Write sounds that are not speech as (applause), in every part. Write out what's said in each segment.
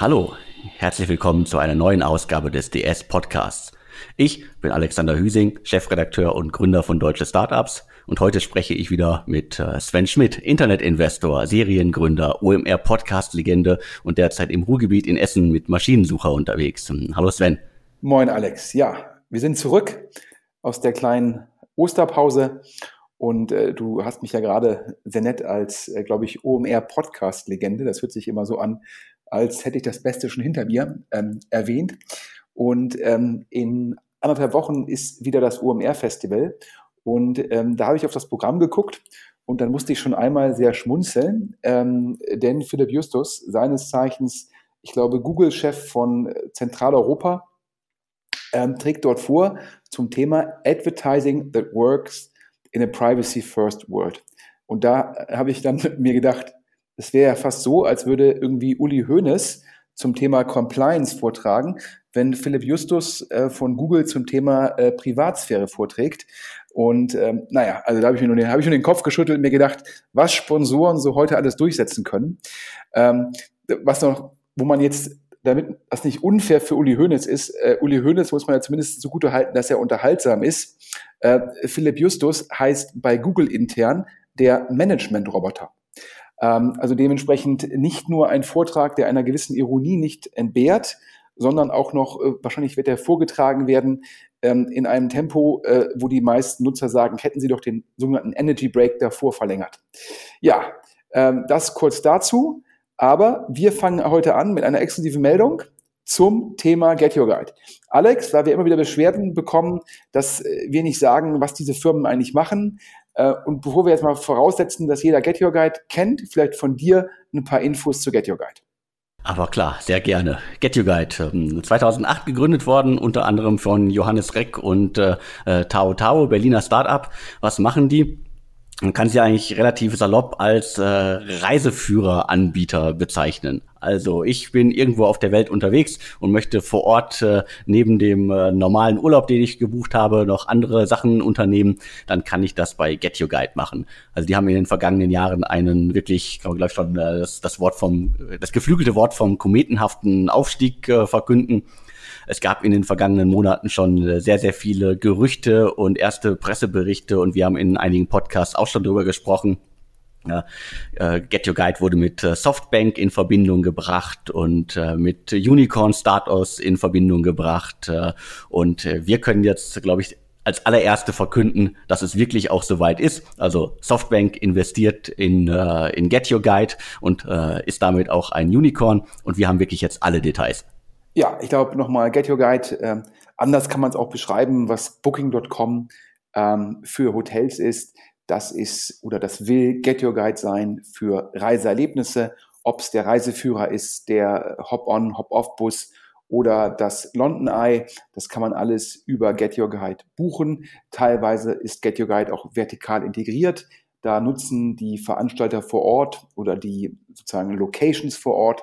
Hallo, herzlich willkommen zu einer neuen Ausgabe des DS Podcasts. Ich bin Alexander Hüsing, Chefredakteur und Gründer von Deutsche Startups und heute spreche ich wieder mit äh, Sven Schmidt, Internetinvestor, Seriengründer, OMR Podcast Legende und derzeit im Ruhrgebiet in Essen mit Maschinensucher unterwegs. Hallo Sven. Moin Alex. Ja, wir sind zurück aus der kleinen Osterpause und äh, du hast mich ja gerade sehr nett als, äh, glaube ich, OMR Podcast Legende, das hört sich immer so an, als hätte ich das Beste schon hinter mir ähm, erwähnt. Und ähm, in anderthalb Wochen ist wieder das OMR-Festival. Und ähm, da habe ich auf das Programm geguckt und dann musste ich schon einmal sehr schmunzeln, ähm, denn Philipp Justus, seines Zeichens, ich glaube, Google-Chef von Zentraleuropa, ähm, trägt dort vor zum Thema Advertising that works in a privacy first world. Und da habe ich dann (laughs) mir gedacht, es wäre ja fast so, als würde irgendwie Uli Hoeneß zum Thema Compliance vortragen, wenn Philipp Justus äh, von Google zum Thema äh, Privatsphäre vorträgt. Und ähm, naja, also da habe ich mir nur den, hab ich nur den Kopf geschüttelt und mir gedacht, was Sponsoren so heute alles durchsetzen können. Ähm, was noch, wo man jetzt, damit das nicht unfair für Uli Hoeneß ist, äh, Uli Hoeneß muss man ja zumindest so gut halten, dass er unterhaltsam ist. Äh, Philipp Justus heißt bei Google intern der Management-Roboter. Ähm, also dementsprechend nicht nur ein Vortrag, der einer gewissen Ironie nicht entbehrt, sondern auch noch, äh, wahrscheinlich wird er vorgetragen werden ähm, in einem Tempo, äh, wo die meisten Nutzer sagen, hätten sie doch den sogenannten Energy Break davor verlängert. Ja, ähm, das kurz dazu. Aber wir fangen heute an mit einer exklusiven Meldung zum Thema Get Your Guide. Alex, da wir immer wieder Beschwerden bekommen, dass äh, wir nicht sagen, was diese Firmen eigentlich machen, und bevor wir jetzt mal voraussetzen, dass jeder Get Your Guide kennt, vielleicht von dir ein paar Infos zu Get Your Guide. Aber klar, sehr gerne. Get You Guide, 2008 ähm, gegründet worden, unter anderem von Johannes Reck und äh, äh, Tao Tao, Berliner Startup. Was machen die? Man kann sie eigentlich relativ salopp als äh, Reiseführeranbieter bezeichnen. Also ich bin irgendwo auf der Welt unterwegs und möchte vor Ort äh, neben dem äh, normalen Urlaub, den ich gebucht habe, noch andere Sachen unternehmen. Dann kann ich das bei Get Your Guide machen. Also die haben in den vergangenen Jahren einen wirklich, glaube ich schon äh, das, das Wort vom, das geflügelte Wort vom kometenhaften Aufstieg äh, verkünden. Es gab in den vergangenen Monaten schon äh, sehr, sehr viele Gerüchte und erste Presseberichte und wir haben in einigen Podcasts auch schon drüber gesprochen. Äh, Get Your Guide wurde mit äh, Softbank in Verbindung gebracht und mit Unicorn Startups in Verbindung gebracht. Und wir können jetzt, glaube ich, als allererste verkünden, dass es wirklich auch soweit ist. Also Softbank investiert in, in Get Your Guide und ist damit auch ein Unicorn. Und wir haben wirklich jetzt alle Details. Ja, ich glaube nochmal Get Your Guide. Äh, anders kann man es auch beschreiben, was Booking.com ähm, für Hotels ist. Das ist oder das will Get Your Guide sein für Reiseerlebnisse, ob es der Reiseführer ist, der Hop-on, Hop-off-Bus oder das London Eye. Das kann man alles über Get Your Guide buchen. Teilweise ist Get Your Guide auch vertikal integriert. Da nutzen die Veranstalter vor Ort oder die sozusagen Locations vor Ort,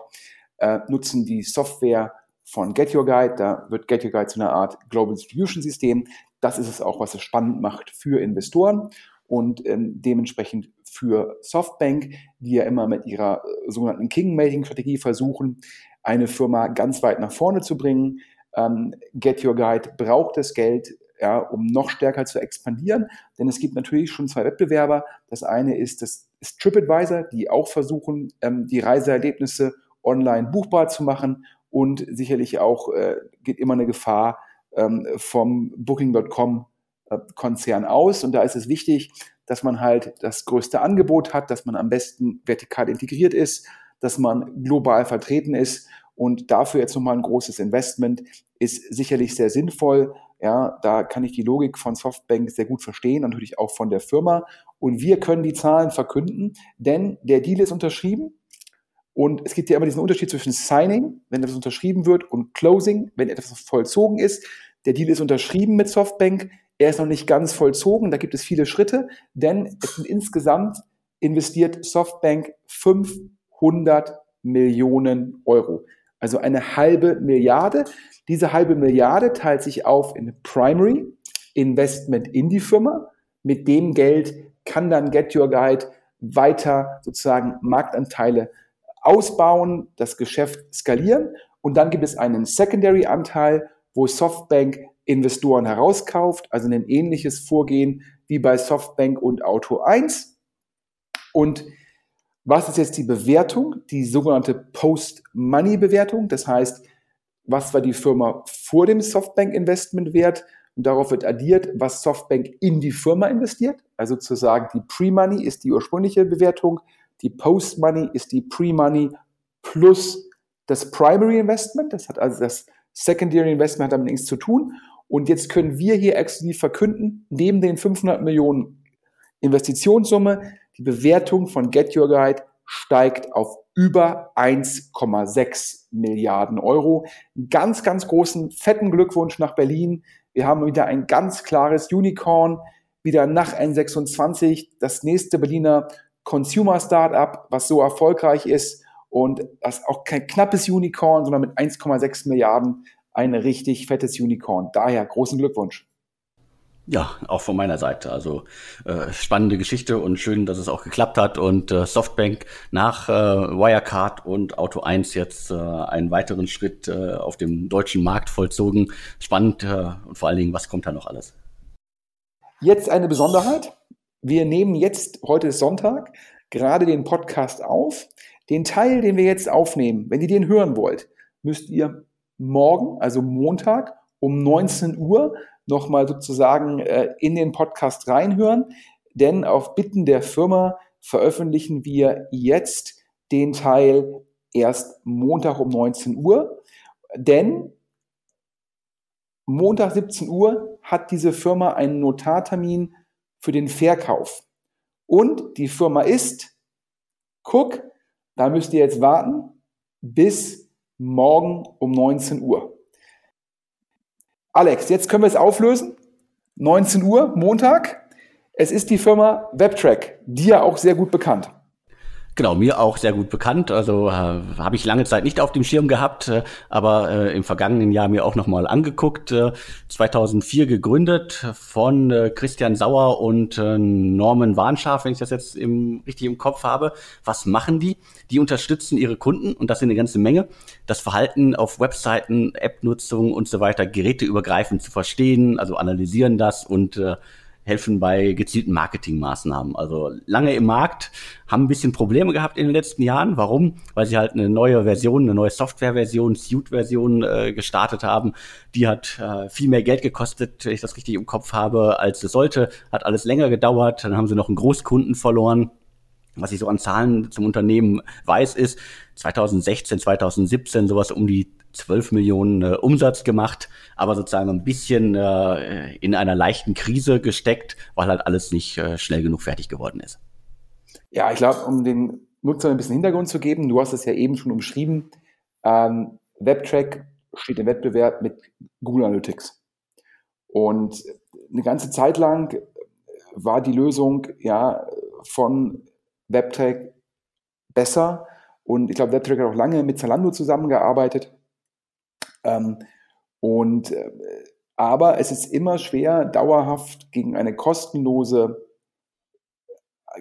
äh, nutzen die Software von Get Your Guide. Da wird Get Your Guide zu einer Art Global Distribution System. Das ist es auch, was es spannend macht für Investoren und ähm, dementsprechend für Softbank, die ja immer mit ihrer äh, sogenannten King-Making-Strategie versuchen, eine Firma ganz weit nach vorne zu bringen. Ähm, Get Your Guide braucht das Geld, ja, um noch stärker zu expandieren, denn es gibt natürlich schon zwei Wettbewerber. Das eine ist das ist TripAdvisor, die auch versuchen, ähm, die Reiseerlebnisse online buchbar zu machen und sicherlich auch äh, geht immer eine Gefahr ähm, vom Booking.com äh, aus. Und da ist es wichtig, dass man halt das größte Angebot hat, dass man am besten vertikal integriert ist, dass man global vertreten ist. Und dafür jetzt nochmal ein großes Investment ist sicherlich sehr sinnvoll. Ja, da kann ich die Logik von Softbank sehr gut verstehen und natürlich auch von der Firma. Und wir können die Zahlen verkünden, denn der Deal ist unterschrieben. Und es gibt ja immer diesen Unterschied zwischen Signing, wenn etwas unterschrieben wird, und Closing, wenn etwas vollzogen ist. Der Deal ist unterschrieben mit Softbank, er ist noch nicht ganz vollzogen, da gibt es viele Schritte, denn es sind insgesamt investiert Softbank 500 Millionen Euro. Also eine halbe Milliarde. Diese halbe Milliarde teilt sich auf in Primary Investment in die Firma. Mit dem Geld kann dann Get Your Guide weiter sozusagen Marktanteile ausbauen, das Geschäft skalieren und dann gibt es einen Secondary-Anteil, wo Softbank Investoren herauskauft, also ein ähnliches Vorgehen wie bei Softbank und Auto 1. Und was ist jetzt die Bewertung? Die sogenannte Post-Money-Bewertung. Das heißt, was war die Firma vor dem Softbank-Investment wert? Und darauf wird addiert, was Softbank in die Firma investiert. Also zu sagen, die Pre-Money ist die ursprüngliche Bewertung, die Post-Money ist die Pre-Money plus das Primary Investment. Das hat also das Secondary Investment hat damit nichts zu tun. Und jetzt können wir hier exklusiv verkünden, neben den 500 Millionen Investitionssumme, die Bewertung von Get Your Guide steigt auf über 1,6 Milliarden Euro. Einen ganz, ganz großen, fetten Glückwunsch nach Berlin. Wir haben wieder ein ganz klares Unicorn, wieder nach N26, das nächste Berliner Consumer Startup, was so erfolgreich ist und das auch kein knappes Unicorn, sondern mit 1,6 Milliarden ein richtig fettes Unicorn. Daher großen Glückwunsch. Ja, auch von meiner Seite. Also äh, spannende Geschichte und schön, dass es auch geklappt hat und äh, Softbank nach äh, Wirecard und Auto 1 jetzt äh, einen weiteren Schritt äh, auf dem deutschen Markt vollzogen. Spannend äh, und vor allen Dingen, was kommt da noch alles? Jetzt eine Besonderheit. Wir nehmen jetzt, heute ist Sonntag, gerade den Podcast auf. Den Teil, den wir jetzt aufnehmen, wenn ihr den hören wollt, müsst ihr morgen, also Montag um 19 Uhr nochmal sozusagen äh, in den Podcast reinhören, denn auf Bitten der Firma veröffentlichen wir jetzt den Teil erst Montag um 19 Uhr, denn Montag 17 Uhr hat diese Firma einen Notartermin für den Verkauf. Und die Firma ist, guck, da müsst ihr jetzt warten bis morgen um 19 Uhr. Alex, jetzt können wir es auflösen. 19 Uhr, Montag. Es ist die Firma WebTrack, dir auch sehr gut bekannt. Genau, mir auch sehr gut bekannt. Also äh, habe ich lange Zeit nicht auf dem Schirm gehabt, äh, aber äh, im vergangenen Jahr mir auch nochmal angeguckt. Äh, 2004 gegründet von äh, Christian Sauer und äh, Norman Warnschaf, wenn ich das jetzt im, richtig im Kopf habe. Was machen die? Die unterstützen ihre Kunden und das sind eine ganze Menge. Das Verhalten auf Webseiten, App-Nutzung und so weiter geräteübergreifend zu verstehen, also analysieren das und äh, helfen bei gezielten Marketingmaßnahmen. Also lange im Markt, haben ein bisschen Probleme gehabt in den letzten Jahren. Warum? Weil sie halt eine neue Version, eine neue Softwareversion, Suite-Version äh, gestartet haben. Die hat äh, viel mehr Geld gekostet, wenn ich das richtig im Kopf habe, als es sollte. Hat alles länger gedauert. Dann haben sie noch einen Großkunden verloren. Was ich so an Zahlen zum Unternehmen weiß, ist 2016, 2017 sowas um die 12 Millionen äh, Umsatz gemacht, aber sozusagen ein bisschen äh, in einer leichten Krise gesteckt, weil halt alles nicht äh, schnell genug fertig geworden ist. Ja, ich glaube, um den Nutzern ein bisschen Hintergrund zu geben, du hast es ja eben schon umschrieben, ähm, WebTrack steht im Wettbewerb mit Google Analytics. Und eine ganze Zeit lang war die Lösung ja von WebTrack besser. Und ich glaube, WebTrack hat auch lange mit Zalando zusammengearbeitet. Ähm, und, äh, aber es ist immer schwer, dauerhaft gegen eine kostenlose,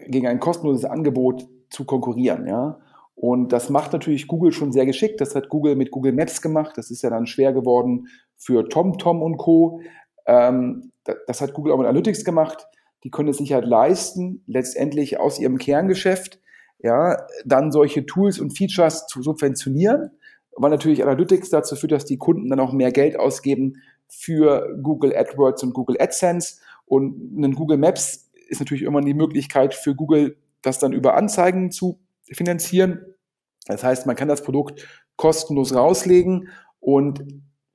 gegen ein kostenloses Angebot zu konkurrieren, ja. Und das macht natürlich Google schon sehr geschickt. Das hat Google mit Google Maps gemacht. Das ist ja dann schwer geworden für TomTom und Co. Ähm, das hat Google auch mit Analytics gemacht. Die können es sich halt leisten, letztendlich aus ihrem Kerngeschäft, ja, dann solche Tools und Features zu subventionieren weil natürlich Analytics dazu führt, dass die Kunden dann auch mehr Geld ausgeben für Google AdWords und Google AdSense. Und ein Google Maps ist natürlich immer die Möglichkeit für Google, das dann über Anzeigen zu finanzieren. Das heißt, man kann das Produkt kostenlos rauslegen und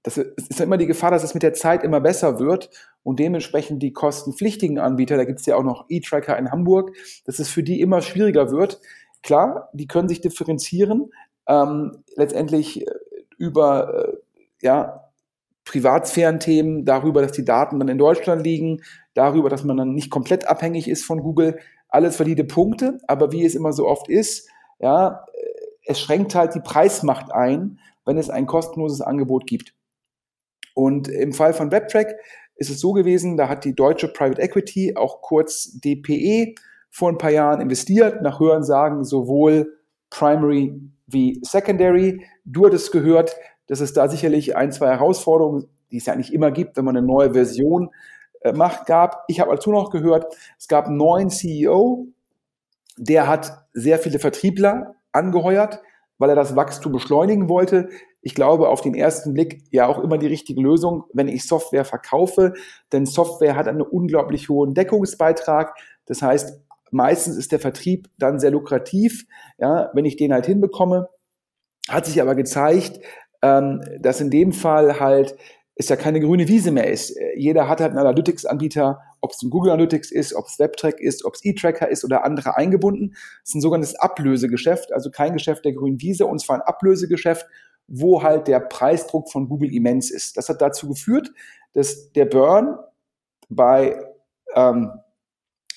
das ist immer die Gefahr, dass es mit der Zeit immer besser wird und dementsprechend die kostenpflichtigen Anbieter, da gibt es ja auch noch E-Tracker in Hamburg, dass es für die immer schwieriger wird. Klar, die können sich differenzieren, ähm, letztendlich äh, über äh, ja, Privatsphären-Themen, darüber, dass die Daten dann in Deutschland liegen, darüber, dass man dann nicht komplett abhängig ist von Google. Alles valide Punkte, aber wie es immer so oft ist, ja, äh, es schränkt halt die Preismacht ein, wenn es ein kostenloses Angebot gibt. Und im Fall von WebTrack ist es so gewesen, da hat die deutsche Private Equity, auch kurz DPE, vor ein paar Jahren investiert, nach Hörensagen sowohl Primary wie Secondary. Du hattest gehört, dass es da sicherlich ein, zwei Herausforderungen, die es ja eigentlich immer gibt, wenn man eine neue Version äh, macht, gab. Ich habe dazu noch gehört, es gab einen neuen CEO, der hat sehr viele Vertriebler angeheuert, weil er das Wachstum beschleunigen wollte. Ich glaube, auf den ersten Blick ja auch immer die richtige Lösung, wenn ich Software verkaufe, denn Software hat einen unglaublich hohen Deckungsbeitrag. Das heißt, meistens ist der Vertrieb dann sehr lukrativ, ja, wenn ich den halt hinbekomme. Hat sich aber gezeigt, ähm, dass in dem Fall halt es ja keine grüne Wiese mehr ist. Jeder hat halt einen Analytics-Anbieter, ob es ein Google Analytics ist, ob es WebTrack ist, ob es eTracker ist oder andere eingebunden. Es ist ein sogenanntes Ablösegeschäft, also kein Geschäft der grünen Wiese, und zwar ein Ablösegeschäft, wo halt der Preisdruck von Google immens ist. Das hat dazu geführt, dass der Burn bei ähm,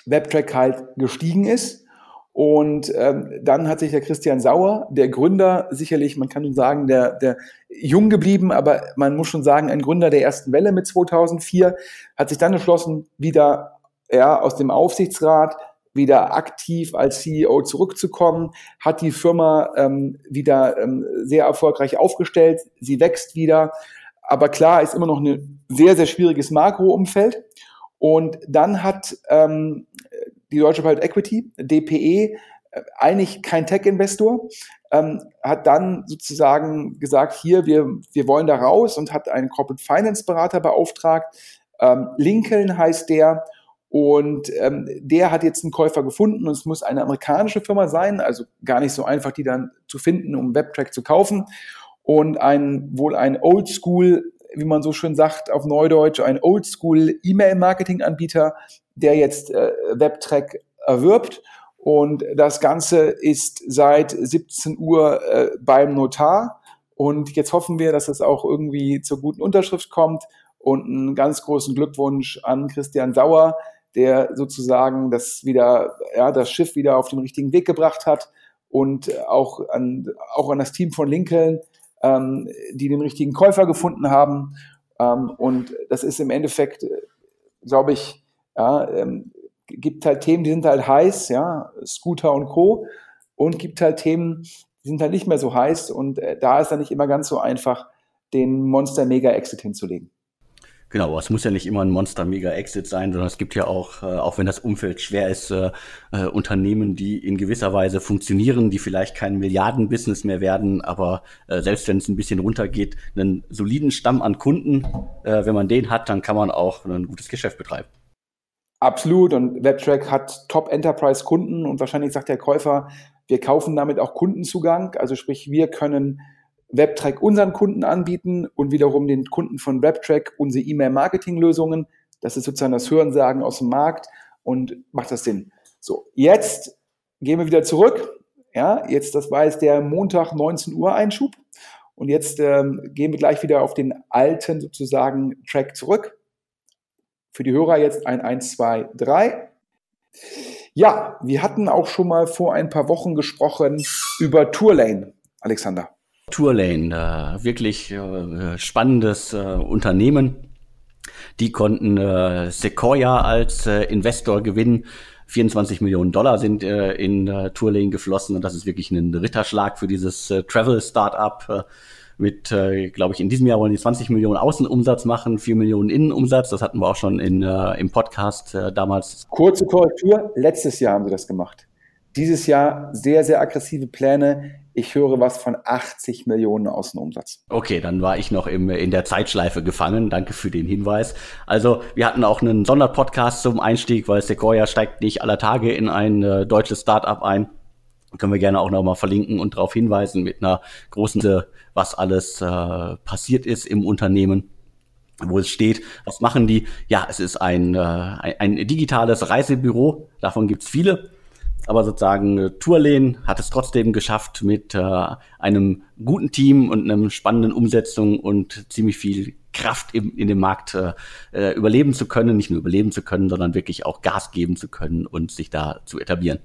WebTrack halt gestiegen ist. Und ähm, dann hat sich der Christian Sauer, der Gründer, sicherlich, man kann nun sagen, der, der jung geblieben, aber man muss schon sagen, ein Gründer der ersten Welle mit 2004, hat sich dann entschlossen, wieder ja, aus dem Aufsichtsrat wieder aktiv als CEO zurückzukommen, hat die Firma ähm, wieder ähm, sehr erfolgreich aufgestellt, sie wächst wieder, aber klar ist immer noch ein sehr, sehr schwieriges Makroumfeld. Und dann hat ähm, die Deutsche Private Equity, DPE, äh, eigentlich kein Tech-Investor, ähm, hat dann sozusagen gesagt, hier, wir, wir wollen da raus und hat einen Corporate Finance Berater beauftragt. Ähm, Lincoln heißt der. Und ähm, der hat jetzt einen Käufer gefunden und es muss eine amerikanische Firma sein, also gar nicht so einfach, die dann zu finden, um WebTrack zu kaufen. Und ein, wohl ein Oldschool, wie man so schön sagt auf Neudeutsch, ein Oldschool E-Mail-Marketing-Anbieter, der jetzt äh, WebTrack erwirbt. Und das Ganze ist seit 17 Uhr äh, beim Notar. Und jetzt hoffen wir, dass es auch irgendwie zur guten Unterschrift kommt. Und einen ganz großen Glückwunsch an Christian Sauer, der sozusagen das wieder, ja, das Schiff wieder auf den richtigen Weg gebracht hat. Und auch an, auch an das Team von Lincoln, ähm, die den richtigen Käufer gefunden haben. Ähm, und das ist im Endeffekt, äh, glaube ich, ja, ähm, gibt halt Themen, die sind halt heiß, ja, Scooter und Co. Und gibt halt Themen, die sind halt nicht mehr so heiß. Und äh, da ist dann nicht immer ganz so einfach, den Monster Mega Exit hinzulegen. Genau, es muss ja nicht immer ein Monster-Mega-Exit sein, sondern es gibt ja auch, äh, auch wenn das Umfeld schwer ist, äh, äh, Unternehmen, die in gewisser Weise funktionieren, die vielleicht kein Milliarden-Business mehr werden, aber äh, selbst wenn es ein bisschen runtergeht, einen soliden Stamm an Kunden, äh, wenn man den hat, dann kann man auch ein gutes Geschäft betreiben. Absolut. Und WebTrack hat Top-Enterprise-Kunden und wahrscheinlich sagt der Käufer, wir kaufen damit auch Kundenzugang. Also sprich, wir können WebTrack unseren Kunden anbieten und wiederum den Kunden von WebTrack unsere E-Mail-Marketing-Lösungen. Das ist sozusagen das Hörensagen aus dem Markt und macht das Sinn. So, jetzt gehen wir wieder zurück. Ja, jetzt, das war jetzt der Montag 19 Uhr Einschub. Und jetzt ähm, gehen wir gleich wieder auf den alten sozusagen Track zurück. Für die Hörer jetzt ein 1, 2, 3. Ja, wir hatten auch schon mal vor ein paar Wochen gesprochen über Tourlane, Alexander. Tourlane, äh, wirklich äh, spannendes äh, Unternehmen. Die konnten äh, Sequoia als äh, Investor gewinnen. 24 Millionen Dollar sind äh, in äh, Tourlane geflossen und das ist wirklich ein Ritterschlag für dieses äh, Travel-Startup. Äh, mit, äh, glaube ich, in diesem Jahr wollen die 20 Millionen Außenumsatz machen, 4 Millionen Innenumsatz. Das hatten wir auch schon in, äh, im Podcast äh, damals. Kurze Korrektur, letztes Jahr haben sie das gemacht. Dieses Jahr sehr, sehr aggressive Pläne. Ich höre was von 80 Millionen Außenumsatz. Okay, dann war ich noch im, in der Zeitschleife gefangen. Danke für den Hinweis. Also, wir hatten auch einen Sonderpodcast zum Einstieg, weil Sequoia steigt nicht aller Tage in ein äh, deutsches Startup ein können wir gerne auch nochmal verlinken und darauf hinweisen mit einer großen, was alles äh, passiert ist im Unternehmen wo es steht, was machen die? Ja, es ist ein, äh, ein, ein digitales Reisebüro, davon gibt's viele, aber sozusagen äh, Tourlane hat es trotzdem geschafft, mit äh, einem guten Team und einem spannenden Umsetzung und ziemlich viel Kraft im, in dem Markt äh, äh überleben zu können, nicht nur überleben zu können, sondern wirklich auch Gas geben zu können und sich da zu etablieren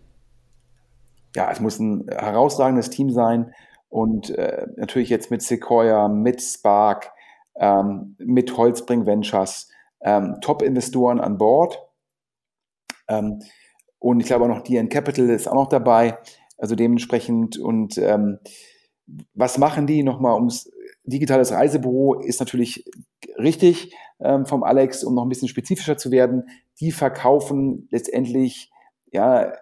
ja, es muss ein herausragendes Team sein und äh, natürlich jetzt mit Sequoia, mit Spark, ähm, mit Holzbring Ventures, ähm, Top-Investoren an Bord. Ähm, und ich glaube auch noch DN Capital ist auch noch dabei. Also dementsprechend und ähm, was machen die nochmal ums digitales Reisebüro ist natürlich richtig ähm, vom Alex, um noch ein bisschen spezifischer zu werden. Die verkaufen letztendlich ja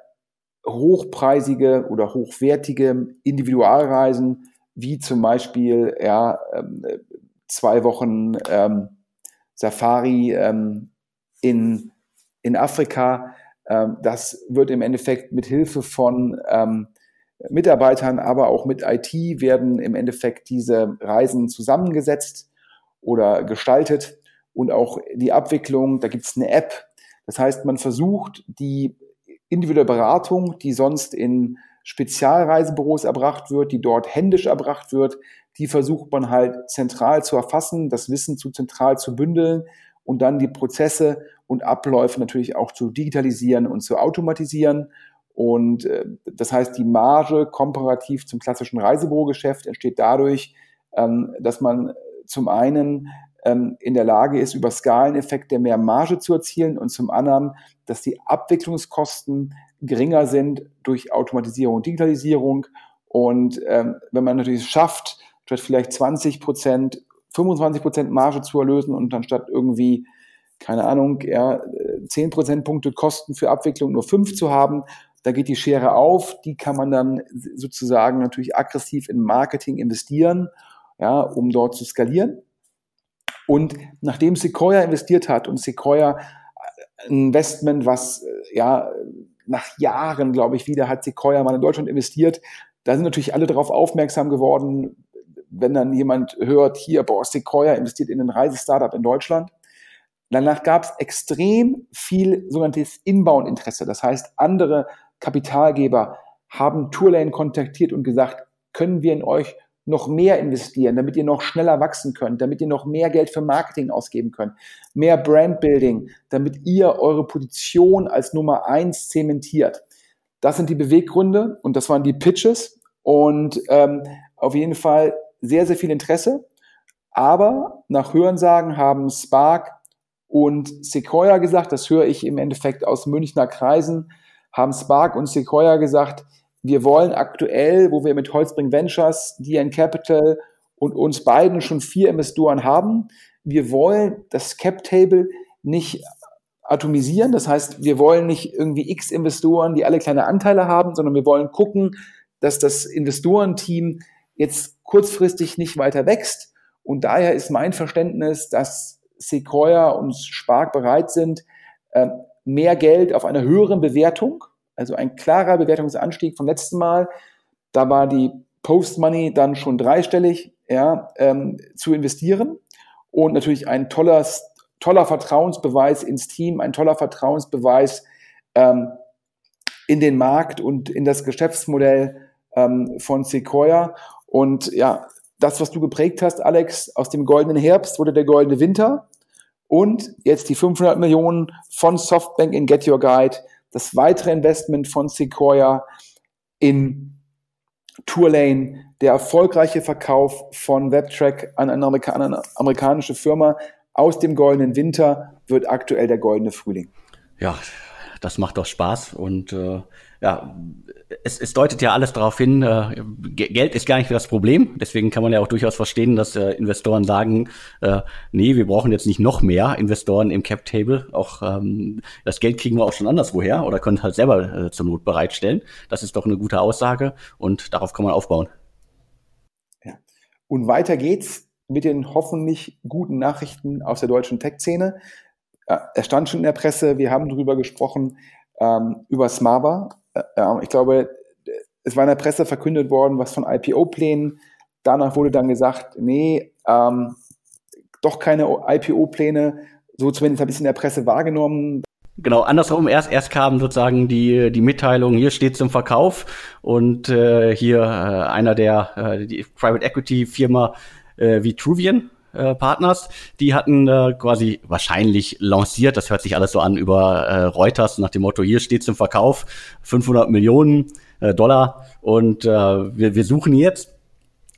hochpreisige oder hochwertige Individualreisen, wie zum Beispiel ja, ähm, zwei Wochen ähm, Safari ähm, in, in Afrika. Ähm, das wird im Endeffekt mit Hilfe von ähm, Mitarbeitern, aber auch mit IT werden im Endeffekt diese Reisen zusammengesetzt oder gestaltet und auch die Abwicklung, da gibt es eine App. Das heißt, man versucht die individuelle Beratung, die sonst in Spezialreisebüros erbracht wird, die dort händisch erbracht wird, die versucht man halt zentral zu erfassen, das Wissen zu zentral zu bündeln und dann die Prozesse und Abläufe natürlich auch zu digitalisieren und zu automatisieren. Und äh, das heißt, die Marge komparativ zum klassischen Reisebürogeschäft entsteht dadurch, ähm, dass man zum einen ähm, in der Lage ist, über Skaleneffekte mehr Marge zu erzielen und zum anderen, dass die Abwicklungskosten geringer sind durch Automatisierung und Digitalisierung. Und ähm, wenn man natürlich schafft, statt vielleicht 20 Prozent, 25 Prozent Marge zu erlösen und dann statt irgendwie, keine Ahnung, ja, 10 Prozentpunkte Kosten für Abwicklung nur 5 zu haben, da geht die Schere auf, die kann man dann sozusagen natürlich aggressiv in Marketing investieren, ja, um dort zu skalieren. Und nachdem Sequoia investiert hat und Sequoia ein Investment, was ja nach Jahren, glaube ich, wieder hat Sequoia mal in Deutschland investiert, da sind natürlich alle darauf aufmerksam geworden, wenn dann jemand hört, hier, boah, Sequoia investiert in ein Reisestartup in Deutschland. Danach gab es extrem viel sogenanntes Inbound-Interesse. Das heißt, andere Kapitalgeber haben Tourlane kontaktiert und gesagt, können wir in euch noch mehr investieren, damit ihr noch schneller wachsen könnt, damit ihr noch mehr Geld für Marketing ausgeben könnt, mehr Brandbuilding, damit ihr eure Position als Nummer eins zementiert. Das sind die Beweggründe und das waren die Pitches und ähm, auf jeden Fall sehr, sehr viel Interesse. Aber nach Hörensagen haben Spark und Sequoia gesagt, das höre ich im Endeffekt aus Münchner Kreisen, haben Spark und Sequoia gesagt, wir wollen aktuell, wo wir mit Holzbring Ventures, DN Capital und uns beiden schon vier Investoren haben, wir wollen das Cap Table nicht atomisieren. Das heißt, wir wollen nicht irgendwie x Investoren, die alle kleine Anteile haben, sondern wir wollen gucken, dass das Investorenteam jetzt kurzfristig nicht weiter wächst. Und daher ist mein Verständnis, dass Sequoia und Spark bereit sind, äh, mehr Geld auf einer höheren Bewertung also ein klarer Bewertungsanstieg vom letzten Mal. Da war die Post-Money dann schon dreistellig ja, ähm, zu investieren. Und natürlich ein toller, toller Vertrauensbeweis ins Team, ein toller Vertrauensbeweis ähm, in den Markt und in das Geschäftsmodell ähm, von Sequoia. Und ja, das, was du geprägt hast, Alex, aus dem goldenen Herbst wurde der goldene Winter. Und jetzt die 500 Millionen von Softbank in Get Your Guide das weitere Investment von Sequoia in Tourlane, der erfolgreiche Verkauf von WebTrack an eine, Amerika eine amerikanische Firma aus dem goldenen Winter wird aktuell der goldene Frühling. Ja, das macht doch Spaß und äh, ja, es, es deutet ja alles darauf hin, äh, Geld ist gar nicht das Problem. Deswegen kann man ja auch durchaus verstehen, dass äh, Investoren sagen, äh, nee, wir brauchen jetzt nicht noch mehr Investoren im Cap Table. Auch ähm, das Geld kriegen wir auch schon anderswoher oder können halt selber äh, zur Not bereitstellen. Das ist doch eine gute Aussage und darauf kann man aufbauen. Ja. Und weiter geht's mit den hoffentlich guten Nachrichten aus der deutschen Tech-Szene. Äh, er stand schon in der Presse, wir haben darüber gesprochen, ähm, über Smava, äh, ich glaube, es war in der Presse verkündet worden, was von IPO-Plänen. Danach wurde dann gesagt, nee, ähm, doch keine IPO-Pläne. So zumindest habe ich es in der Presse wahrgenommen. Genau, andersrum, erst, erst kam sozusagen die, die Mitteilung, hier steht zum Verkauf und äh, hier äh, einer der äh, die Private Equity Firma äh, Vitruvian äh, Partners, die hatten äh, quasi wahrscheinlich lanciert, das hört sich alles so an über äh, Reuters nach dem Motto, hier steht zum Verkauf 500 Millionen äh, Dollar und äh, wir, wir suchen jetzt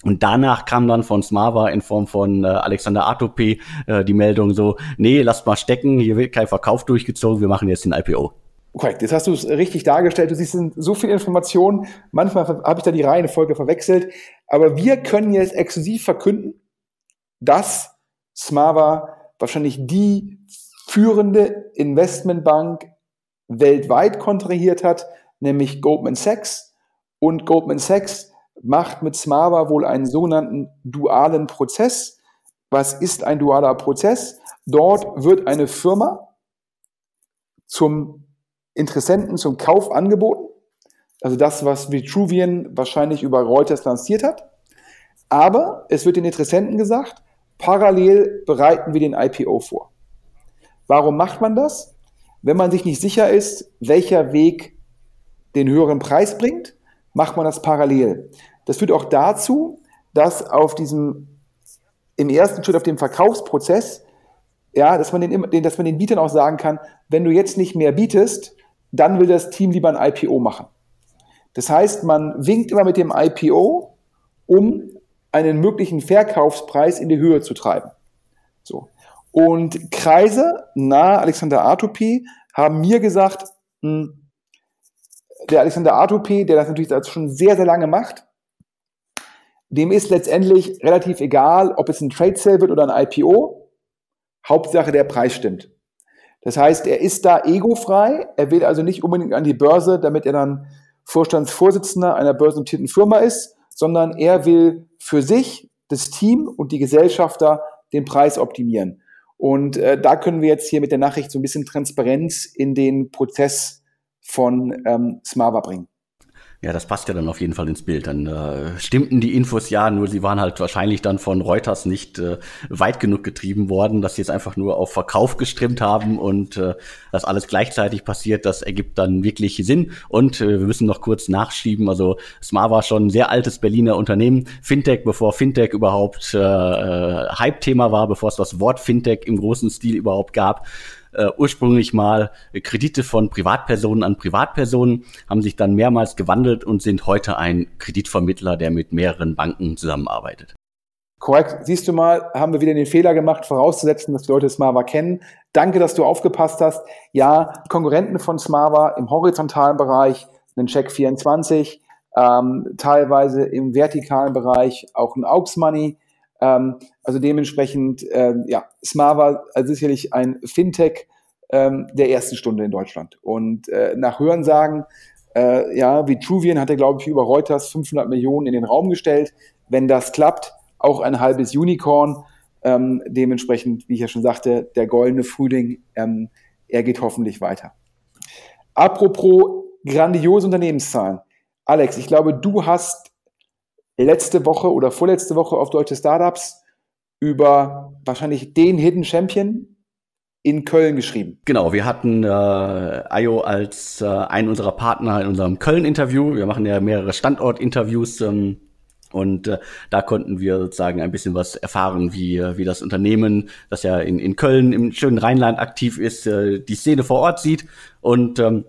und danach kam dann von Smava in Form von äh, Alexander Atope äh, die Meldung so, nee, lasst mal stecken, hier wird kein Verkauf durchgezogen, wir machen jetzt den IPO. Korrekt, jetzt hast du es richtig dargestellt. Du siehst so viele Informationen. Manchmal habe ich da die Reihenfolge verwechselt. Aber wir können jetzt exklusiv verkünden, dass Smava wahrscheinlich die führende Investmentbank weltweit kontrahiert hat, nämlich Goldman Sachs. Und Goldman Sachs macht mit Smava wohl einen sogenannten dualen Prozess. Was ist ein dualer Prozess? Dort wird eine Firma zum Interessenten zum Kauf angeboten. Also das, was Vitruvian wahrscheinlich über Reuters lanciert hat. Aber es wird den Interessenten gesagt, parallel bereiten wir den IPO vor. Warum macht man das? Wenn man sich nicht sicher ist, welcher Weg den höheren Preis bringt, macht man das parallel. Das führt auch dazu, dass auf diesem, im ersten Schritt auf dem Verkaufsprozess, ja, dass man den, dass man den Bietern auch sagen kann, wenn du jetzt nicht mehr bietest, dann will das Team lieber ein IPO machen. Das heißt, man winkt immer mit dem IPO, um einen möglichen Verkaufspreis in die Höhe zu treiben. So. Und Kreise nahe Alexander Atopy haben mir gesagt, hm, der Alexander Atopy, der das natürlich schon sehr, sehr lange macht, dem ist letztendlich relativ egal, ob es ein Trade Sale wird oder ein IPO. Hauptsache der Preis stimmt. Das heißt, er ist da egofrei. Er will also nicht unbedingt an die Börse, damit er dann Vorstandsvorsitzender einer börsennotierten Firma ist, sondern er will für sich, das Team und die Gesellschafter den Preis optimieren. Und äh, da können wir jetzt hier mit der Nachricht so ein bisschen Transparenz in den Prozess von ähm, Smava bringen. Ja, das passt ja dann auf jeden Fall ins Bild. Dann äh, stimmten die Infos ja, nur sie waren halt wahrscheinlich dann von Reuters nicht äh, weit genug getrieben worden, dass sie jetzt einfach nur auf Verkauf gestrimmt haben und äh, das alles gleichzeitig passiert. Das ergibt dann wirklich Sinn. Und äh, wir müssen noch kurz nachschieben. Also Smart war schon ein sehr altes Berliner Unternehmen. Fintech, bevor Fintech überhaupt äh, äh, Hype-Thema war, bevor es das Wort Fintech im großen Stil überhaupt gab äh, ursprünglich mal Kredite von Privatpersonen an Privatpersonen, haben sich dann mehrmals gewandelt und sind heute ein Kreditvermittler, der mit mehreren Banken zusammenarbeitet. Korrekt. Siehst du mal, haben wir wieder den Fehler gemacht, vorauszusetzen, dass die Leute Smava kennen. Danke, dass du aufgepasst hast. Ja, Konkurrenten von Smava im horizontalen Bereich, einen Check 24, ähm, teilweise im vertikalen Bereich auch ein Aux Money. Ähm, also dementsprechend, äh, ja, Smava also sicherlich ein Fintech ähm, der ersten Stunde in Deutschland. Und äh, nach Hörensagen, äh, ja, Vitruvian hat er, glaube ich, über Reuters 500 Millionen in den Raum gestellt. Wenn das klappt, auch ein halbes Unicorn. Ähm, dementsprechend, wie ich ja schon sagte, der goldene Frühling, ähm, er geht hoffentlich weiter. Apropos grandiose Unternehmenszahlen. Alex, ich glaube, du hast letzte Woche oder vorletzte Woche auf deutsche Startups über wahrscheinlich den Hidden Champion in Köln geschrieben. Genau, wir hatten äh, IO als äh, einen unserer Partner in unserem Köln-Interview. Wir machen ja mehrere Standort-Interviews. Ähm, und äh, da konnten wir sozusagen ein bisschen was erfahren, wie, äh, wie das Unternehmen, das ja in, in Köln im schönen Rheinland aktiv ist, äh, die Szene vor Ort sieht. Und ähm,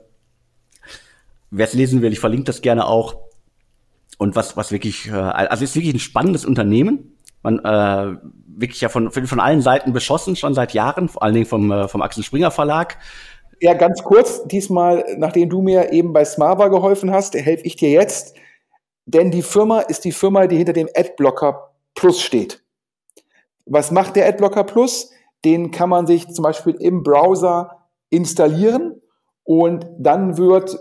wer es lesen will, ich verlinke das gerne auch. Und was, was wirklich, äh, also es ist wirklich ein spannendes Unternehmen. Man äh, wirklich ja von, von allen Seiten beschossen, schon seit Jahren, vor allen Dingen vom, äh, vom Axel Springer Verlag. Ja, ganz kurz, diesmal, nachdem du mir eben bei Smava geholfen hast, helfe ich dir jetzt. Denn die Firma ist die Firma, die hinter dem Adblocker Plus steht. Was macht der Adblocker Plus? Den kann man sich zum Beispiel im Browser installieren und dann wird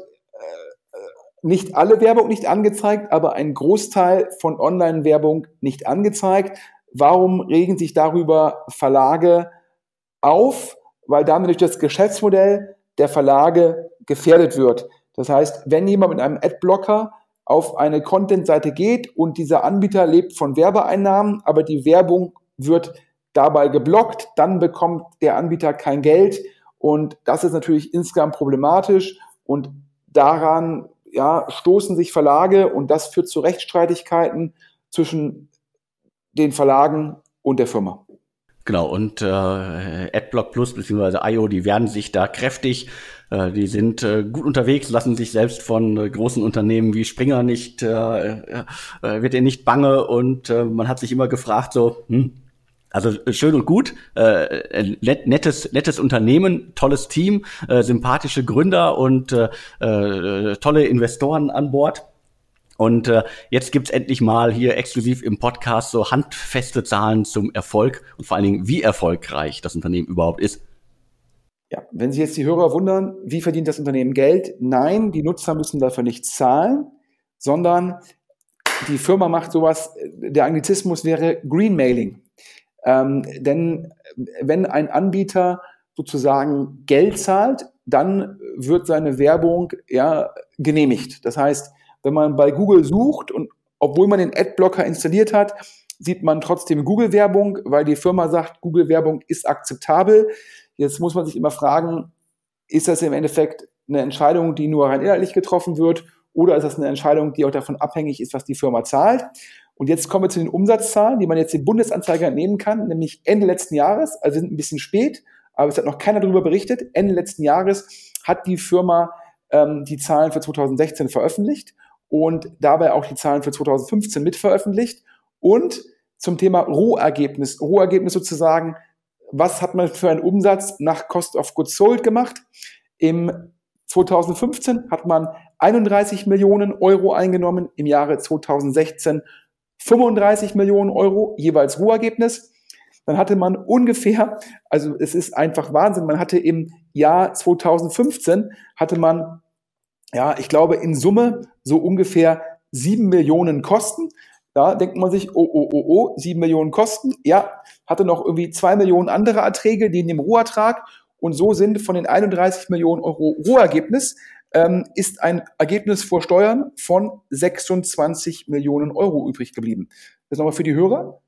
nicht alle Werbung nicht angezeigt, aber ein Großteil von Online-Werbung nicht angezeigt. Warum regen sich darüber Verlage auf? Weil damit durch das Geschäftsmodell der Verlage gefährdet wird. Das heißt, wenn jemand mit einem Adblocker auf eine Content-Seite geht und dieser Anbieter lebt von Werbeeinnahmen, aber die Werbung wird dabei geblockt, dann bekommt der Anbieter kein Geld und das ist natürlich insgesamt problematisch und daran ja, stoßen sich Verlage und das führt zu Rechtsstreitigkeiten zwischen den Verlagen und der Firma. Genau, und äh, AdBlock Plus bzw. IO, die werden sich da kräftig, äh, die sind äh, gut unterwegs, lassen sich selbst von äh, großen Unternehmen wie Springer nicht, äh, äh, wird ihr nicht bange und äh, man hat sich immer gefragt, so, hm, Also äh, schön und gut, äh, net, nettes, nettes Unternehmen, tolles Team, äh, sympathische Gründer und äh, äh, tolle Investoren an Bord. Und äh, jetzt gibt's endlich mal hier exklusiv im Podcast so handfeste Zahlen zum Erfolg und vor allen Dingen, wie erfolgreich das Unternehmen überhaupt ist. Ja, wenn sich jetzt die Hörer wundern, wie verdient das Unternehmen Geld? Nein, die Nutzer müssen dafür nicht zahlen, sondern die Firma macht sowas, der Anglizismus wäre Greenmailing. Ähm, denn wenn ein Anbieter sozusagen Geld zahlt, dann wird seine Werbung ja genehmigt. Das heißt, wenn man bei Google sucht und obwohl man den Adblocker installiert hat, sieht man trotzdem Google-Werbung, weil die Firma sagt, Google-Werbung ist akzeptabel. Jetzt muss man sich immer fragen, ist das im Endeffekt eine Entscheidung, die nur rein inhaltlich getroffen wird oder ist das eine Entscheidung, die auch davon abhängig ist, was die Firma zahlt? Und jetzt kommen wir zu den Umsatzzahlen, die man jetzt dem Bundesanzeiger entnehmen kann, nämlich Ende letzten Jahres, also sind ein bisschen spät, aber es hat noch keiner darüber berichtet. Ende letzten Jahres hat die Firma ähm, die Zahlen für 2016 veröffentlicht und dabei auch die Zahlen für 2015 mit veröffentlicht. Und zum Thema Rohergebnis, Rohergebnis sozusagen, was hat man für einen Umsatz nach Cost of Goods Sold gemacht? Im 2015 hat man 31 Millionen Euro eingenommen, im Jahre 2016 35 Millionen Euro, jeweils Rohergebnis. Dann hatte man ungefähr, also es ist einfach Wahnsinn, man hatte im Jahr 2015, hatte man, ja, ich glaube in Summe so ungefähr 7 Millionen Kosten. Da denkt man sich, oh, oh, oh, oh, 7 Millionen Kosten. Ja, hatte noch irgendwie 2 Millionen andere Erträge, die in dem Rohertrag. Und so sind von den 31 Millionen Euro Rohergebnis ähm, ist ein Ergebnis vor Steuern von 26 Millionen Euro übrig geblieben. Das nochmal für die Hörer.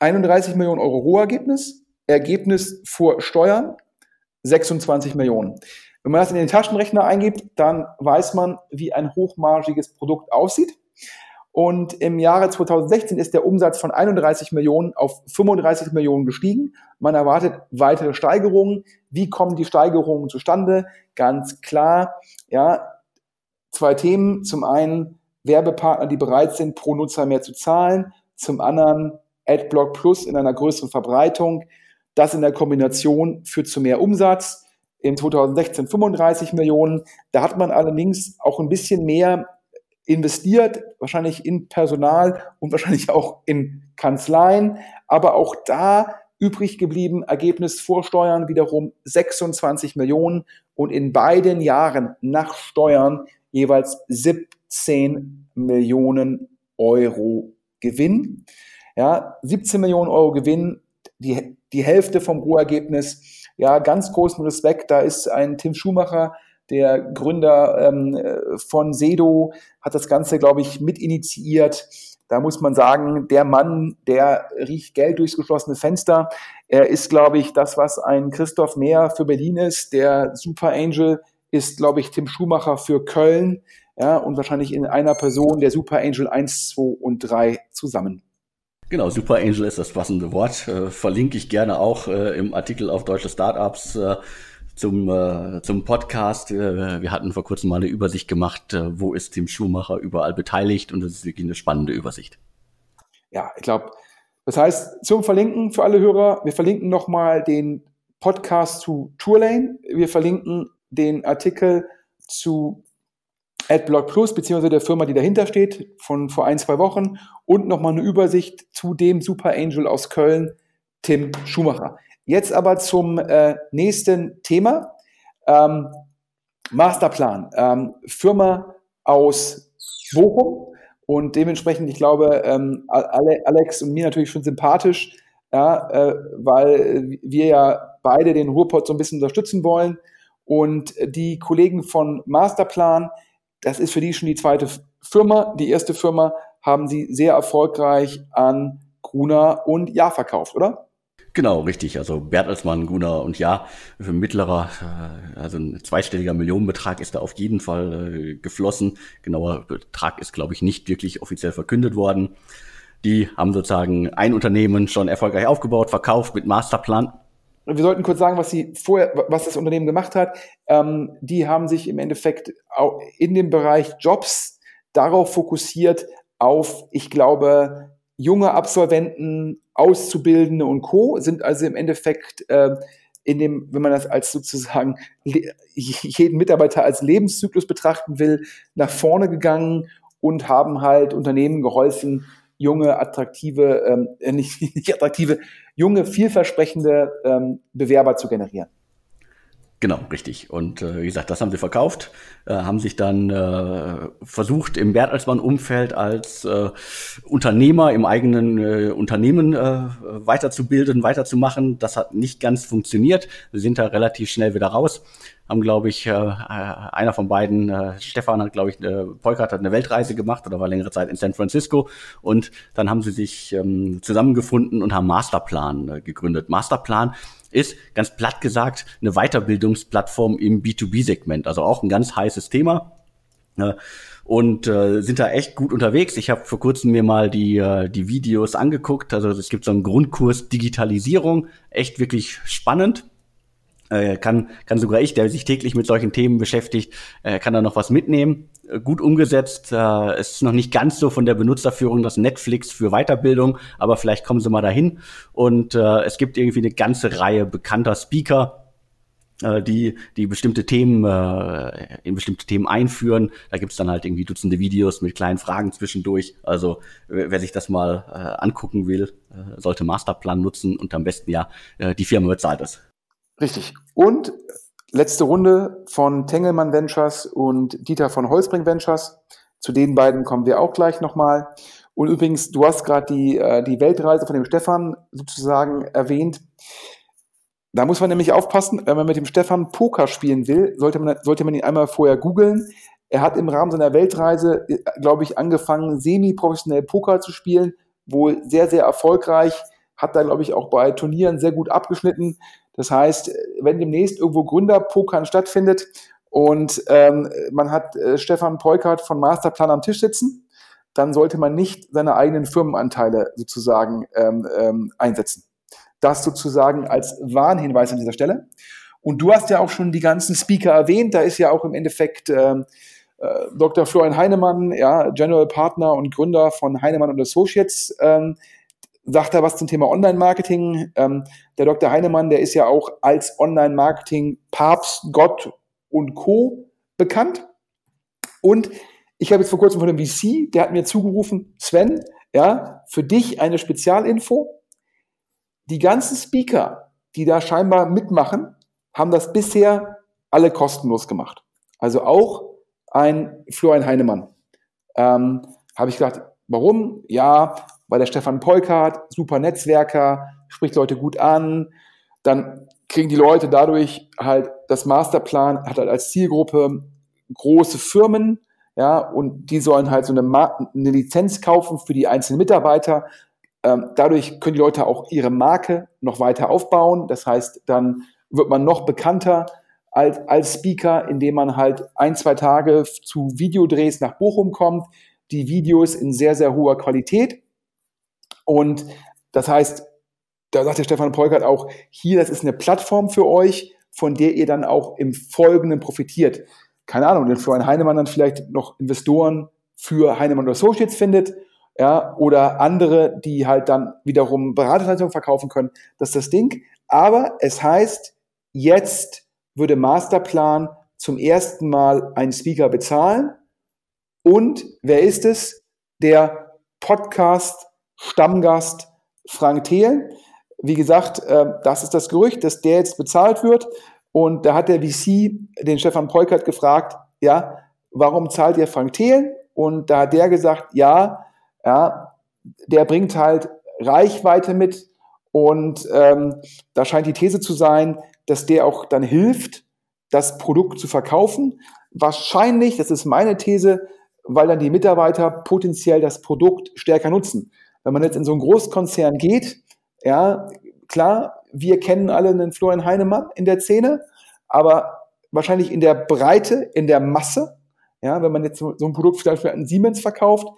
31 Millionen Euro Rohergebnis, Ergebnis vor Steuern 26 Millionen. Wenn man das in den Taschenrechner eingibt, dann weiß man, wie ein hochmargiges Produkt aussieht. Und im Jahre 2016 ist der Umsatz von 31 Millionen auf 35 Millionen gestiegen. Man erwartet weitere Steigerungen. Wie kommen die Steigerungen zustande? Ganz klar, ja, zwei Themen. Zum einen Werbepartner, die bereit sind, pro Nutzer mehr zu zahlen. Zum anderen AdBlock Plus in einer größeren Verbreitung. Das in der Kombination führt zu mehr Umsatz. In 2016 35 Millionen. Da hat man allerdings auch ein bisschen mehr investiert, wahrscheinlich in Personal und wahrscheinlich auch in Kanzleien. Aber auch da übrig geblieben, Ergebnis vor Steuern wiederum 26 Millionen und in beiden Jahren nach Steuern jeweils 17 Millionen Euro Gewinn. Ja, 17 Millionen Euro Gewinn, die, die Hälfte vom Rohergebnis. Ja, ganz großen Respekt. Da ist ein Tim Schumacher, der Gründer ähm, von Sedo, hat das Ganze, glaube ich, mit initiiert. Da muss man sagen, der Mann, der riecht Geld durchs geschlossene Fenster. Er ist, glaube ich, das, was ein Christoph Mehr für Berlin ist. Der Super Angel ist, glaube ich, Tim Schumacher für Köln. Ja, und wahrscheinlich in einer Person der Super Angel 1, 2 und 3 zusammen. Genau, Super Angel ist das passende Wort. Äh, verlinke ich gerne auch äh, im Artikel auf deutsche Startups äh, zum, äh, zum Podcast. Äh, wir hatten vor kurzem mal eine Übersicht gemacht, äh, wo ist Tim Schumacher überall beteiligt und das ist wirklich eine spannende Übersicht. Ja, ich glaube, das heißt, zum Verlinken für alle Hörer, wir verlinken nochmal den Podcast zu Tourlane, wir verlinken den Artikel zu AdBlock Plus, beziehungsweise der Firma, die dahinter steht, von vor ein, zwei Wochen und nochmal eine Übersicht zu dem Super Angel aus Köln, Tim Schumacher. Jetzt aber zum äh, nächsten Thema. Ähm, Masterplan. Ähm, Firma aus Bochum und dementsprechend, ich glaube, ähm, Alex und mir natürlich schon sympathisch, ja, äh, weil wir ja beide den Ruhrpott so ein bisschen unterstützen wollen. Und die Kollegen von Masterplan, das ist für die schon die zweite Firma. Die erste Firma haben sie sehr erfolgreich an Gruner und Ja verkauft, oder? Genau, richtig. Also Bertelsmann, Gunnar und ja, für mittlerer, äh, also ein zweistelliger Millionenbetrag ist da auf jeden Fall äh, geflossen. Genauer Betrag ist, glaube ich, nicht wirklich offiziell verkündet worden. Die haben sozusagen ein Unternehmen schon erfolgreich aufgebaut, verkauft mit Masterplan. Wir sollten kurz sagen, was sie vorher, was das Unternehmen gemacht hat. Ähm, die haben sich im Endeffekt in dem Bereich Jobs darauf fokussiert, auf, ich glaube, junge Absolventen, Auszubildende und Co. sind also im Endeffekt äh, in dem, wenn man das als sozusagen jeden Mitarbeiter als Lebenszyklus betrachten will, nach vorne gegangen und haben halt Unternehmen geholfen, junge, attraktive, ähm, äh, nicht, (laughs) nicht attraktive, junge, vielversprechende ähm, Bewerber zu generieren. Genau, richtig. Und äh, wie gesagt, das haben sie verkauft, äh, haben sich dann äh, versucht, im Bertelsmann-Umfeld als äh, Unternehmer im eigenen äh, Unternehmen äh, weiterzubilden, weiterzumachen. Das hat nicht ganz funktioniert. Wir sind da relativ schnell wieder raus. Haben, glaube ich, äh, einer von beiden, äh, Stefan hat, glaube ich, äh, Polkert hat eine Weltreise gemacht oder war längere Zeit in San Francisco. Und dann haben sie sich ähm, zusammengefunden und haben Masterplan äh, gegründet. Masterplan ist, ganz platt gesagt, eine Weiterbildungsplattform im B2B-Segment. Also auch ein ganz heißes Thema. Und äh, sind da echt gut unterwegs. Ich habe vor kurzem mir mal die, äh, die Videos angeguckt. Also es gibt so einen Grundkurs Digitalisierung, echt wirklich spannend. Äh, kann, kann sogar ich, der sich täglich mit solchen Themen beschäftigt, äh, kann da noch was mitnehmen. Äh, gut umgesetzt. Äh, ist noch nicht ganz so von der Benutzerführung das Netflix für Weiterbildung, aber vielleicht kommen sie mal dahin. Und äh, es gibt irgendwie eine ganze Reihe bekannter Speaker, äh, die, die bestimmte Themen, äh, in bestimmte Themen einführen. Da gibt's dann halt irgendwie Dutzende Videos mit kleinen Fragen zwischendurch. Also wer sich das mal äh, angucken will, äh, sollte Masterplan nutzen und am besten ja, äh, die Firma bezahlt es. Richtig. Und letzte Runde von Tengelmann Ventures und Dieter von Holzbring Ventures. Zu den beiden kommen wir auch gleich nochmal. Und übrigens, du hast gerade die, äh, die Weltreise von dem Stefan sozusagen erwähnt. Da muss man nämlich aufpassen, wenn man mit dem Stefan Poker spielen will, sollte man, sollte man ihn einmal vorher googeln. Er hat im Rahmen seiner Weltreise, äh, glaube ich, angefangen, semi-professionell Poker zu spielen, wohl sehr, sehr erfolgreich, hat da, glaube ich, auch bei Turnieren sehr gut abgeschnitten. Das heißt, wenn demnächst irgendwo Gründerpokern stattfindet und ähm, man hat äh, Stefan Peukert von Masterplan am Tisch sitzen, dann sollte man nicht seine eigenen Firmenanteile sozusagen ähm, ähm, einsetzen. Das sozusagen als Warnhinweis an dieser Stelle. Und du hast ja auch schon die ganzen Speaker erwähnt. Da ist ja auch im Endeffekt ähm, äh, Dr. Florian Heinemann, ja, General Partner und Gründer von Heinemann und Associates, ähm, sagt er was zum Thema Online-Marketing. Ähm, der Dr. Heinemann, der ist ja auch als Online-Marketing Papst, Gott und Co. bekannt. Und ich habe jetzt vor kurzem von dem VC, der hat mir zugerufen, Sven, ja, für dich eine Spezialinfo. Die ganzen Speaker, die da scheinbar mitmachen, haben das bisher alle kostenlos gemacht. Also auch ein Florian Heinemann. Ähm, habe ich gedacht, warum? Ja, weil der Stefan Polkart, super Netzwerker, spricht Leute gut an, dann kriegen die Leute dadurch halt das Masterplan, hat halt als Zielgruppe große Firmen, ja, und die sollen halt so eine, eine Lizenz kaufen für die einzelnen Mitarbeiter. Ähm, dadurch können die Leute auch ihre Marke noch weiter aufbauen. Das heißt, dann wird man noch bekannter als, als Speaker, indem man halt ein, zwei Tage zu Videodrehs nach Bochum kommt, die Videos in sehr, sehr hoher Qualität und das heißt, da sagt der Stefan Polkert auch, hier, das ist eine Plattform für euch, von der ihr dann auch im Folgenden profitiert. Keine Ahnung, denn Florian Heinemann dann vielleicht noch Investoren für Heinemann Associates findet, ja, oder andere, die halt dann wiederum Beratungsleistungen verkaufen können. Das ist das Ding. Aber es heißt, jetzt würde Masterplan zum ersten Mal einen Speaker bezahlen. Und wer ist es? Der Podcast Stammgast Frank Thelen. Wie gesagt, äh, das ist das Gerücht, dass der jetzt bezahlt wird. Und da hat der VC den Stefan Peukert gefragt, ja, warum zahlt ihr Frank Thelen? Und da hat der gesagt, ja, ja, der bringt halt Reichweite mit. Und ähm, da scheint die These zu sein, dass der auch dann hilft, das Produkt zu verkaufen. Wahrscheinlich, das ist meine These, weil dann die Mitarbeiter potenziell das Produkt stärker nutzen. Wenn man jetzt in so einen Großkonzern geht, ja, klar, wir kennen alle einen Florian Heinemann in der Szene, aber wahrscheinlich in der Breite, in der Masse, ja, wenn man jetzt so, ein Produkt vielleicht einen Siemens verkauft,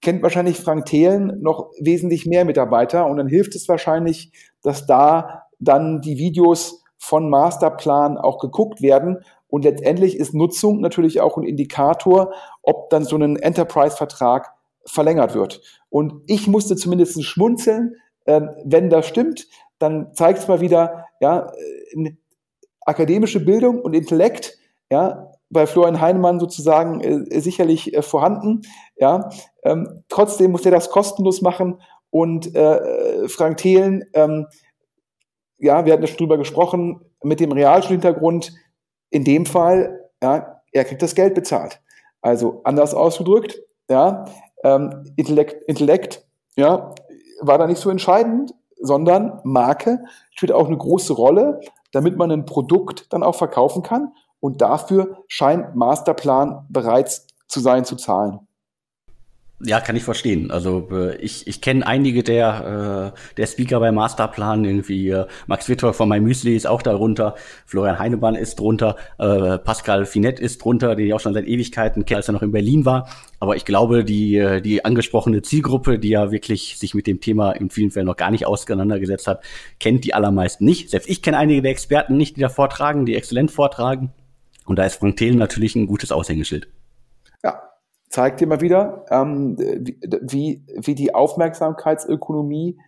kennt wahrscheinlich Frank Thelen noch wesentlich mehr Mitarbeiter und dann hilft es wahrscheinlich, dass da dann die Videos von Masterplan auch geguckt werden. Und letztendlich ist Nutzung natürlich auch ein Indikator, ob dann so ein Enterprise-Vertrag verlängert wird. Und ich musste zumindest schmunzeln, äh, wenn das stimmt, dann zeigt es mal wieder, ja, äh, akademische Bildung und Intellekt, ja, bei Florian Heinemann sozusagen äh, sicherlich äh, vorhanden. Ja, ähm, trotzdem muss er das kostenlos machen und äh, Frank Thelen, ähm, ja, wir hatten ja schon drüber gesprochen, mit dem Realschulhintergrund, in dem Fall, ja, er kriegt das Geld bezahlt. Also anders ausgedrückt, ja, ähm, Intellekt, Intellekt, ja, war da nicht so entscheidend, sondern Marke spielt auch eine große Rolle, damit man ein Produkt dann auch verkaufen kann. Und dafür scheint Masterplan bereits zu sein zu zahlen. Ja, kann ich verstehen. Also äh, ich, ich kenne einige der, äh, der Speaker bei Masterplan, irgendwie äh, Max Witter von My Müsli ist auch darunter, Florian Heinemann ist drunter, äh, Pascal Finette ist drunter, den ich auch schon seit Ewigkeiten kenne, als er noch in Berlin war. Aber ich glaube, die, äh, die angesprochene Zielgruppe, die ja wirklich sich mit dem Thema in vielen Fällen noch gar nicht auseinandergesetzt hat, kennt die allermeisten nicht. Selbst ich kenne einige der Experten nicht, die da vortragen, die exzellent vortragen. Und da ist Frank Thelen natürlich ein gutes Aushängeschild. Ja, zeigt immer wieder, ähm, wie, wie die Aufmerksamkeitsökonomie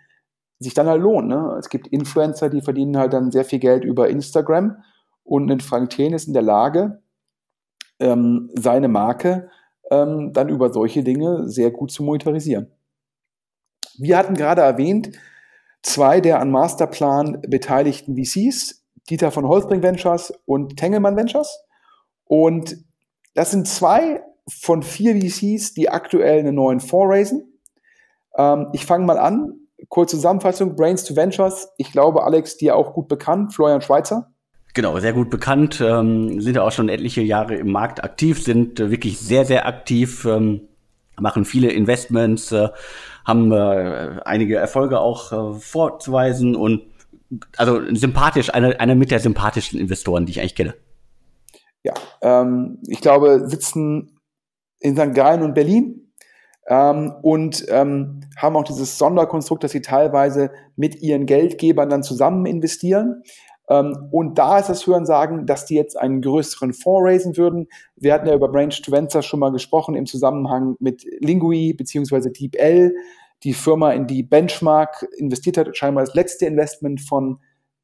sich dann halt lohnt. Ne? Es gibt Influencer, die verdienen halt dann sehr viel Geld über Instagram und ein Frank Thelen ist in der Lage, ähm, seine Marke ähm, dann über solche Dinge sehr gut zu monetarisieren. Wir hatten gerade erwähnt, zwei der an Masterplan beteiligten VCs, Dieter von Holzbring Ventures und Tengelmann Ventures. Und das sind zwei von vier VCs, die aktuell einen neuen Fonds raisen. Ähm, ich fange mal an. Kurze Zusammenfassung, Brains to Ventures. Ich glaube, Alex, dir auch gut bekannt, Florian Schweizer. Genau, sehr gut bekannt, ähm, sind ja auch schon etliche Jahre im Markt aktiv, sind äh, wirklich sehr, sehr aktiv, ähm, machen viele Investments, äh, haben äh, einige Erfolge auch äh, vorzuweisen und also sympathisch, einer eine mit der sympathischsten Investoren, die ich eigentlich kenne. Ja, ähm, ich glaube, sitzen in St. Gallen und Berlin ähm, und ähm, haben auch dieses Sonderkonstrukt, dass sie teilweise mit ihren Geldgebern dann zusammen investieren. Ähm, und da ist das Hören sagen, dass die jetzt einen größeren Fonds raisen würden. Wir hatten ja über Branch to Venture schon mal gesprochen im Zusammenhang mit Lingui beziehungsweise DeepL, die Firma, in die Benchmark investiert hat, scheinbar das letzte Investment von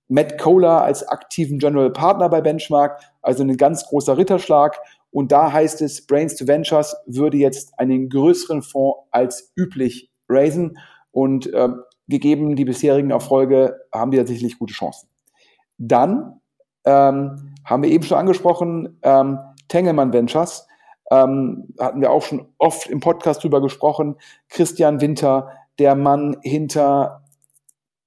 Matt Kohler als aktiven General Partner bei Benchmark, also ein ganz großer Ritterschlag. Und da heißt es, Brains to Ventures würde jetzt einen größeren Fonds als üblich raisen. Und äh, gegeben die bisherigen Erfolge haben die tatsächlich gute Chancen. Dann ähm, haben wir eben schon angesprochen, ähm, Tengelmann Ventures. Ähm, hatten wir auch schon oft im Podcast drüber gesprochen. Christian Winter, der Mann hinter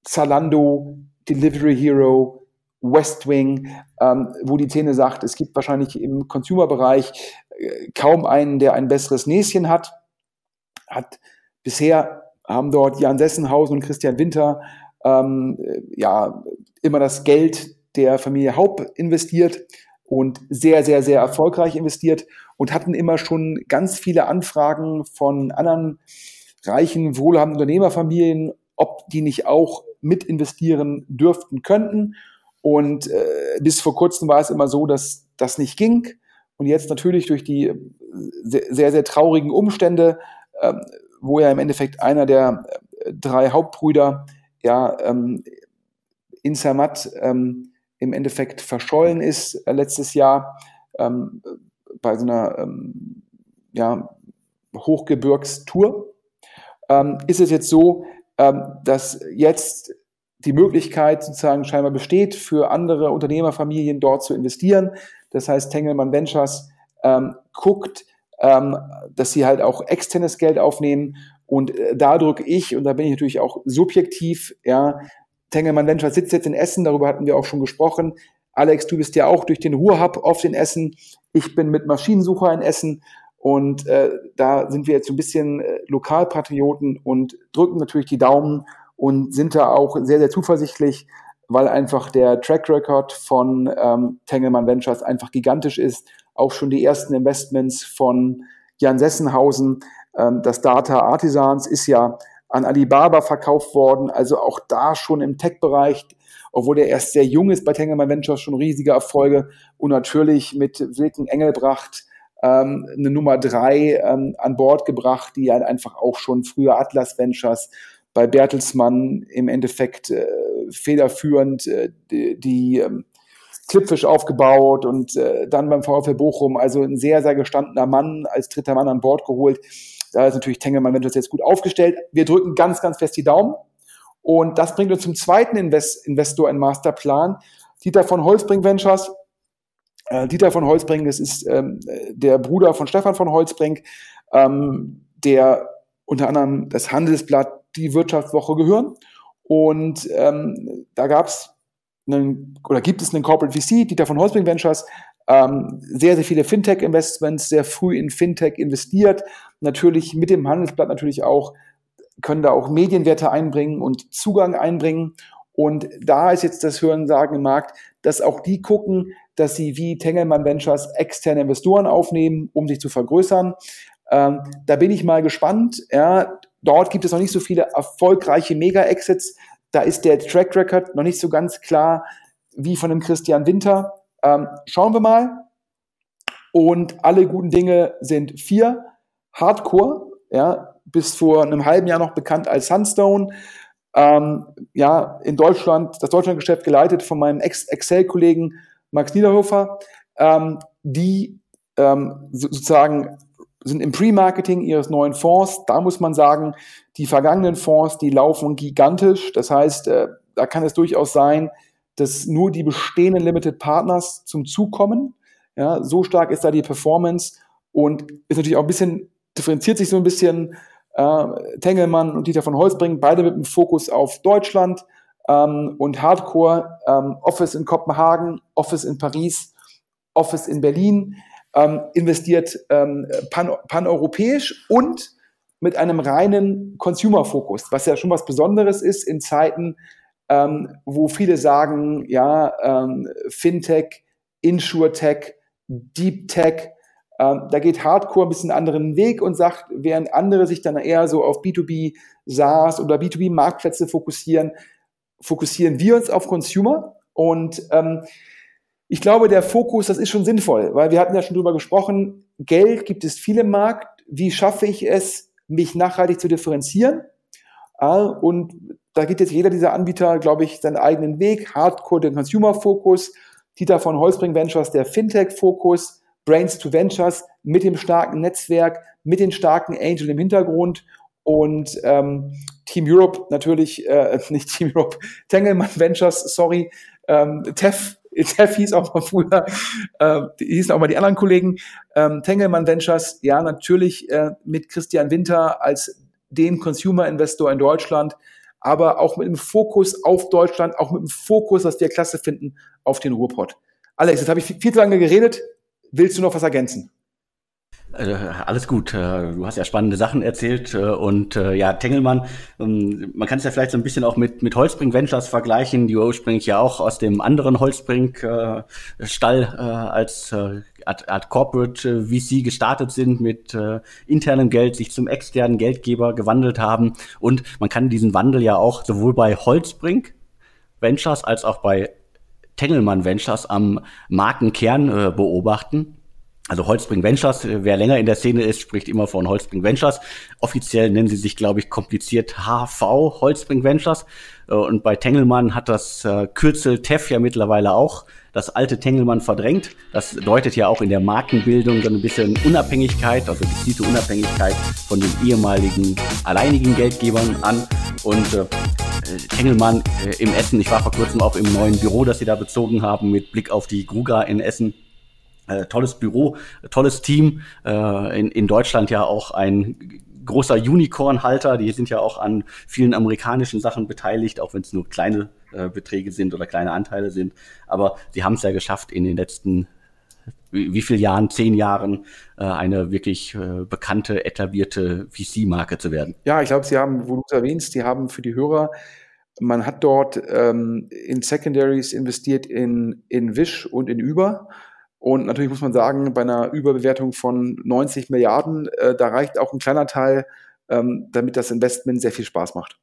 Zalando, Delivery Hero, West Wing, ähm, wo die Szene sagt, es gibt wahrscheinlich im Consumer-Bereich äh, kaum einen, der ein besseres Näschen hat. Hat bisher haben dort Jan Sessenhausen und Christian Winter ähm, äh, ja immer das Geld der Familie Haupt investiert und sehr, sehr, sehr erfolgreich investiert und hatten immer schon ganz viele Anfragen von anderen reichen, wohlhabenden Unternehmerfamilien, ob die nicht auch mit investieren dürften könnten. Und äh, bis vor kurzem war es immer so, dass das nicht ging. Und jetzt natürlich durch die äh, sehr, sehr traurigen Umstände, äh, wo ja im Endeffekt einer der äh, drei Hauptbrüder ja ähm, in Zermatt ähm, im Endeffekt verschollen ist äh, letztes Jahr ähm, bei so einer ähm, ja, Hochgebirgstour, ähm, ist es jetzt so, ähm, dass jetzt die Möglichkeit sozusagen scheinbar besteht, für andere Unternehmerfamilien dort zu investieren. Das heißt, Tengelmann Ventures ähm, guckt, ähm, dass sie halt auch externes Geld aufnehmen. Und äh, da drücke ich, und da bin ich natürlich auch subjektiv, ja, Tengelmann Ventures sitzt jetzt in Essen, darüber hatten wir auch schon gesprochen. Alex, du bist ja auch durch den Ruhrhub oft in Essen. Ich bin mit Maschinensucher in Essen. Und äh, da sind wir jetzt so ein bisschen äh, Lokalpatrioten und drücken natürlich die Daumen und sind da auch sehr, sehr zuversichtlich, weil einfach der Track Record von ähm, Tengelmann Ventures einfach gigantisch ist. Auch schon die ersten Investments von Jan Sessenhausen, ähm, das Data Artisans ist ja an Alibaba verkauft worden, also auch da schon im Tech-Bereich, obwohl der erst sehr jung ist bei Tengelmann Ventures, schon riesige Erfolge und natürlich mit Wilken Engelbracht ähm, eine Nummer drei ähm, an Bord gebracht, die halt einfach auch schon früher Atlas Ventures bei Bertelsmann im Endeffekt äh, federführend äh, die, die ähm, Clipfish aufgebaut und äh, dann beim VfL Bochum, also ein sehr, sehr gestandener Mann als dritter Mann an Bord geholt. Da ist natürlich Tengelmann Ventures jetzt gut aufgestellt. Wir drücken ganz, ganz fest die Daumen. Und das bringt uns zum zweiten Invest Investor in Masterplan. Dieter von Holzbring Ventures. Äh, Dieter von Holzbring, das ist ähm, der Bruder von Stefan von Holzbring, ähm, der unter anderem das Handelsblatt, die Wirtschaftswoche gehören. Und ähm, da gab es oder gibt es einen Corporate VC, Dieter von Holzbring Ventures, ähm, sehr, sehr viele Fintech-Investments, sehr früh in Fintech investiert. Natürlich mit dem Handelsblatt natürlich auch, können da auch Medienwerte einbringen und Zugang einbringen. Und da ist jetzt das Hörensagen im Markt, dass auch die gucken, dass sie wie Tengelmann Ventures externe Investoren aufnehmen, um sich zu vergrößern. Ähm, da bin ich mal gespannt. Ja, dort gibt es noch nicht so viele erfolgreiche Mega-Exits. Da ist der Track Record noch nicht so ganz klar wie von dem Christian Winter. Ähm, schauen wir mal. Und alle guten Dinge sind vier. Hardcore, ja, bis vor einem halben Jahr noch bekannt als Sunstone. Ähm, ja, in Deutschland, das Deutschlandgeschäft geleitet von meinem Excel-Kollegen Max Niederhofer, ähm, die ähm, sozusagen sind im Pre-Marketing ihres neuen Fonds. Da muss man sagen, die vergangenen Fonds, die laufen gigantisch. Das heißt, äh, da kann es durchaus sein, dass nur die bestehenden Limited Partners zum Zug kommen. Ja, so stark ist da die Performance und ist natürlich auch ein bisschen, differenziert sich so ein bisschen äh, Tengelmann und Dieter von Holzbring, beide mit dem Fokus auf Deutschland ähm, und Hardcore, ähm, Office in Kopenhagen, Office in Paris, Office in Berlin ähm, investiert ähm, pan, paneuropäisch und mit einem reinen Consumer-Fokus, was ja schon was Besonderes ist in Zeiten, ähm, wo viele sagen, ja, ähm, Fintech, Insurtech, Deep Tech, ähm, da geht Hardcore ein bisschen einen anderen Weg und sagt, während andere sich dann eher so auf B2B SaaS oder B2B Marktplätze fokussieren, fokussieren wir uns auf Consumer und ähm, ich glaube, der Fokus, das ist schon sinnvoll, weil wir hatten ja schon drüber gesprochen, Geld gibt es viel im Markt. Wie schaffe ich es, mich nachhaltig zu differenzieren? Und da geht jetzt jeder dieser Anbieter, glaube ich, seinen eigenen Weg. Hardcore, den Consumer-Fokus. Dieter von Holzbring Ventures, der Fintech-Fokus. Brains to Ventures mit dem starken Netzwerk, mit den starken Angel im Hintergrund. Und ähm, Team Europe natürlich, äh, (laughs) nicht Team Europe, Tengelmann Ventures, sorry, ähm, TEF (laughs) Teff hieß auch mal früher, äh, hießen auch mal die anderen Kollegen. Ähm, Tengelmann Ventures, ja, natürlich äh, mit Christian Winter als dem Consumer-Investor in Deutschland, aber auch mit dem Fokus auf Deutschland, auch mit dem Fokus, was wir klasse finden, auf den Ruhrpott. Alex, jetzt habe ich viel zu lange geredet. Willst du noch was ergänzen? Äh, alles gut. Äh, du hast ja spannende Sachen erzählt äh, und ja, Tengelmann, ähm, man kann es ja vielleicht so ein bisschen auch mit, mit Holzbring Ventures vergleichen, die ursprünglich ja auch aus dem anderen Holzbring Stall als Art, Art Corporate VC gestartet sind, mit internem Geld sich zum externen Geldgeber gewandelt haben und man kann diesen Wandel ja auch sowohl bei Holzbring Ventures als auch bei Tengelmann Ventures am Markenkern beobachten. Also Holzbring Ventures, äh, wer länger in der Szene ist, spricht immer von Holzbring Ventures. Offiziell nennen sie sich, glaube ich, kompliziert HV Holzbring Ventures. Äh, und bei Tengelmann hat das äh, Kürzel TEF ja mittlerweile auch das alte Tengelmann verdrängt. Das deutet ja auch in der Markenbildung so ein bisschen Unabhängigkeit, also gezielte Unabhängigkeit von den ehemaligen alleinigen Geldgebern an. Und äh, Tengelmann äh, im Essen, ich war vor kurzem auch im neuen Büro, das sie da bezogen haben, mit Blick auf die Gruga in Essen äh, tolles Büro, tolles Team. Äh, in, in Deutschland ja auch ein großer Unicorn-Halter. Die sind ja auch an vielen amerikanischen Sachen beteiligt, auch wenn es nur kleine äh, Beträge sind oder kleine Anteile sind. Aber sie haben es ja geschafft, in den letzten wie, wie viel Jahren, zehn Jahren, äh, eine wirklich äh, bekannte, etablierte VC-Marke zu werden. Ja, ich glaube, Sie haben, wo du es erwähnst, die haben für die Hörer man hat dort ähm, in Secondaries investiert in, in Wish und in Uber. Und natürlich muss man sagen, bei einer Überbewertung von 90 Milliarden, äh, da reicht auch ein kleiner Teil, ähm, damit das Investment sehr viel Spaß macht.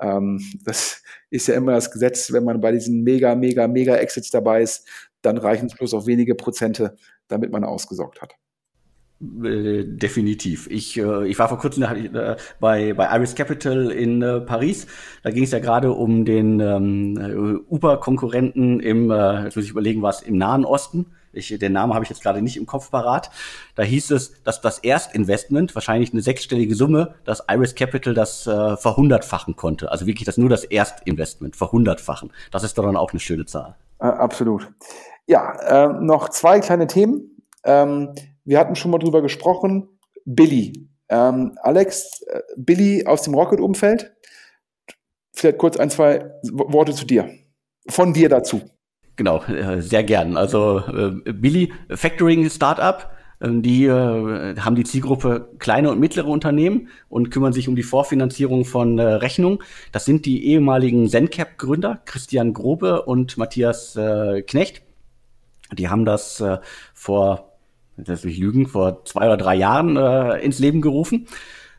Ähm, das ist ja immer das Gesetz, wenn man bei diesen mega, mega, mega Exits dabei ist, dann reichen es bloß auf wenige Prozente, damit man ausgesorgt hat. Äh, definitiv. Ich, äh, ich war vor kurzem äh, bei, bei Iris Capital in Paris. Da ging es ja gerade um den ähm, Uber-Konkurrenten im, jetzt muss ich überlegen, was im Nahen Osten. Ich, den Namen habe ich jetzt gerade nicht im Kopf parat. Da hieß es, dass das Erstinvestment, wahrscheinlich eine sechsstellige Summe, dass Iris Capital das äh, verhundertfachen konnte. Also wirklich das nur das Erstinvestment, verhundertfachen. Das ist doch dann auch eine schöne Zahl. Äh, absolut. Ja, äh, noch zwei kleine Themen. Ähm, wir hatten schon mal drüber gesprochen. Billy. Ähm, Alex, äh, Billy aus dem Rocket-Umfeld. Vielleicht kurz ein, zwei Worte zu dir. Von dir dazu. Genau, äh, sehr gern. Also äh, Billy, Factoring Startup, ähm, die äh, haben die Zielgruppe kleine und mittlere Unternehmen und kümmern sich um die Vorfinanzierung von Rechnungen. Das sind die ehemaligen ZenCap-Gründer, Christian Grobe und Matthias Knecht. Die haben das vor das mich lügen, vor zwei oder drei Jahren ins Leben gerufen.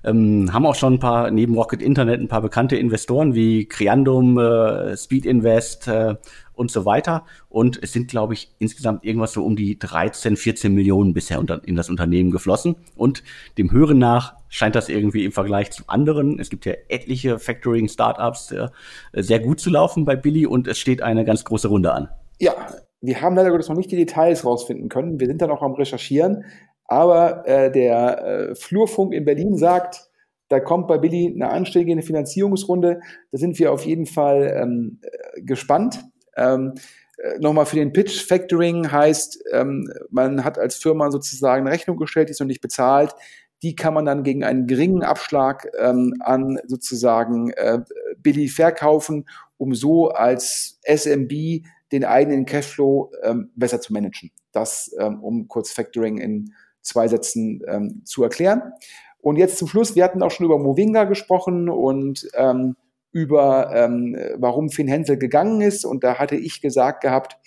Ähm, haben auch schon ein paar, neben Rocket Internet, ein paar bekannte Investoren wie Creandum, äh, Speed Invest äh, und so weiter. Und es sind, glaube ich, insgesamt irgendwas so um die 13, 14 Millionen bisher unter, in das Unternehmen geflossen. Und dem Hören nach scheint das irgendwie im Vergleich zu anderen, es gibt ja etliche Factoring-Startups, äh, sehr gut zu laufen bei Billy und es steht eine ganz große Runde an. Ja, wir haben leider Gottes noch nicht die Details rausfinden können. Wir sind da noch am Recherchieren. Aber äh, der äh, Flurfunk in Berlin sagt, da kommt bei Billy eine anständige Finanzierungsrunde. Da sind wir auf jeden Fall ähm, äh, gespannt. Ähm, äh, Nochmal für den Pitch, Factoring heißt, ähm, man hat als Firma sozusagen eine Rechnung gestellt, die ist noch nicht bezahlt. Die kann man dann gegen einen geringen Abschlag ähm, an sozusagen äh, Billy verkaufen, um so als SMB den eigenen Cashflow ähm, besser zu managen. Das, ähm, um kurz Factoring in zwei Sätzen ähm, zu erklären. Und jetzt zum Schluss, wir hatten auch schon über Movinga gesprochen und ähm, über, ähm, warum Finn Hensel gegangen ist. Und da hatte ich gesagt gehabt,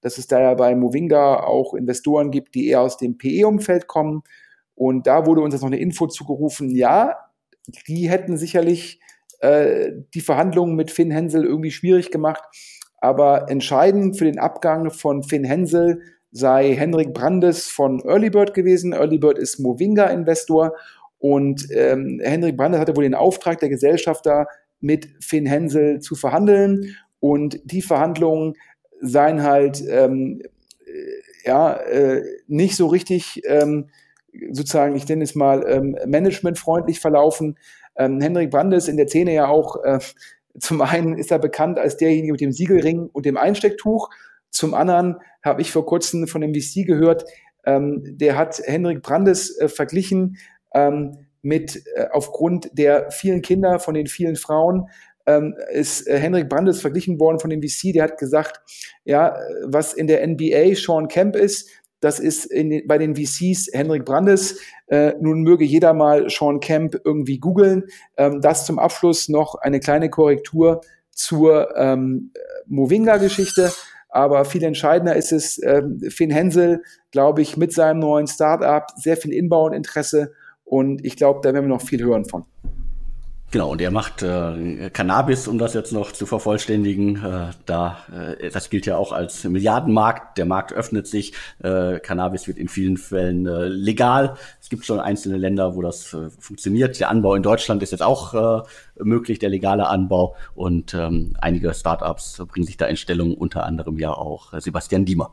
dass es da ja bei Movinga auch Investoren gibt, die eher aus dem PE-Umfeld kommen. Und da wurde uns jetzt noch eine Info zugerufen, ja, die hätten sicherlich äh, die Verhandlungen mit Finn Hensel irgendwie schwierig gemacht, aber entscheidend für den Abgang von Finn Hensel sei Henrik Brandes von Earlybird gewesen. Earlybird ist Movinga-Investor und ähm, Henrik Brandes hatte wohl den Auftrag der Gesellschafter, mit Finn Hensel zu verhandeln. Und die Verhandlungen seien halt ähm, äh, ja äh, nicht so richtig ähm, sozusagen, ich nenne es mal, ähm, managementfreundlich verlaufen. Ähm, Henrik Brandes in der Szene ja auch äh, zum einen ist er bekannt als derjenige mit dem Siegelring und dem Einstecktuch. Zum anderen habe ich vor kurzem von dem VC gehört, ähm, der hat Henrik Brandes äh, verglichen ähm, mit, äh, aufgrund der vielen Kinder von den vielen Frauen, ähm, ist äh, Henrik Brandes verglichen worden von dem VC, der hat gesagt, ja, was in der NBA Sean Kemp ist, das ist in, bei den VCs Henrik Brandes. Äh, nun möge jeder mal Sean Kemp irgendwie googeln. Ähm, das zum Abschluss noch eine kleine Korrektur zur ähm, Movinga-Geschichte. Aber viel entscheidender ist es, ähm, Finn Hensel, glaube ich, mit seinem neuen Startup sehr viel Inbauinteresse. Und ich glaube, da werden wir noch viel hören von. Genau, und er macht äh, Cannabis, um das jetzt noch zu vervollständigen. Äh, da, äh, das gilt ja auch als Milliardenmarkt. Der Markt öffnet sich. Äh, Cannabis wird in vielen Fällen äh, legal. Es gibt schon einzelne Länder, wo das äh, funktioniert. Der Anbau in Deutschland ist jetzt auch äh, möglich, der legale Anbau. Und ähm, einige Startups bringen sich da in Stellung, unter anderem ja auch äh, Sebastian Diemer.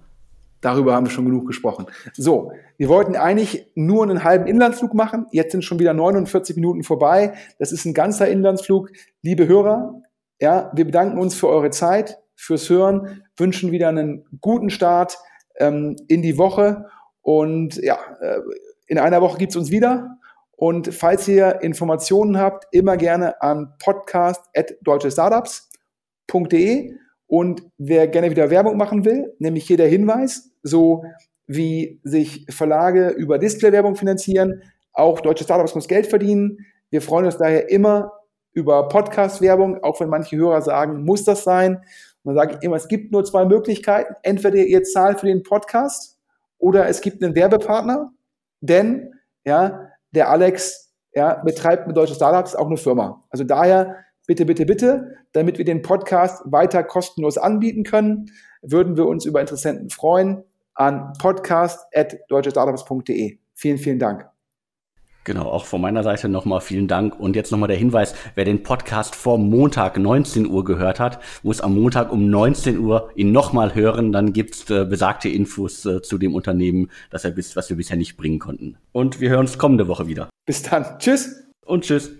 Darüber haben wir schon genug gesprochen. So, wir wollten eigentlich nur einen halben Inlandsflug machen. Jetzt sind schon wieder 49 Minuten vorbei. Das ist ein ganzer Inlandsflug. Liebe Hörer, ja, wir bedanken uns für eure Zeit, fürs Hören, wünschen wieder einen guten Start ähm, in die Woche. Und ja, äh, in einer Woche gibt's uns wieder. Und falls ihr Informationen habt, immer gerne an podcast.deutschestartups.de. Und wer gerne wieder Werbung machen will, nämlich hier der Hinweis, so wie sich Verlage über Displaywerbung finanzieren, auch deutsche Startups muss Geld verdienen. Wir freuen uns daher immer über Podcast-Werbung, auch wenn manche Hörer sagen, muss das sein. Und dann sage ich immer, es gibt nur zwei Möglichkeiten. Entweder ihr zahlt für den Podcast oder es gibt einen Werbepartner, denn ja, der Alex ja, betreibt mit deutschen Startups auch eine Firma. Also daher bitte, bitte, bitte, damit wir den Podcast weiter kostenlos anbieten können, würden wir uns über Interessenten freuen an podcast.deutschestartups.de. Vielen, vielen Dank. Genau, auch von meiner Seite nochmal vielen Dank. Und jetzt nochmal der Hinweis, wer den Podcast vor Montag 19 Uhr gehört hat, muss am Montag um 19 Uhr ihn nochmal hören. Dann gibt's äh, besagte Infos äh, zu dem Unternehmen, das er bis, was wir bisher nicht bringen konnten. Und wir hören uns kommende Woche wieder. Bis dann. Tschüss. Und tschüss.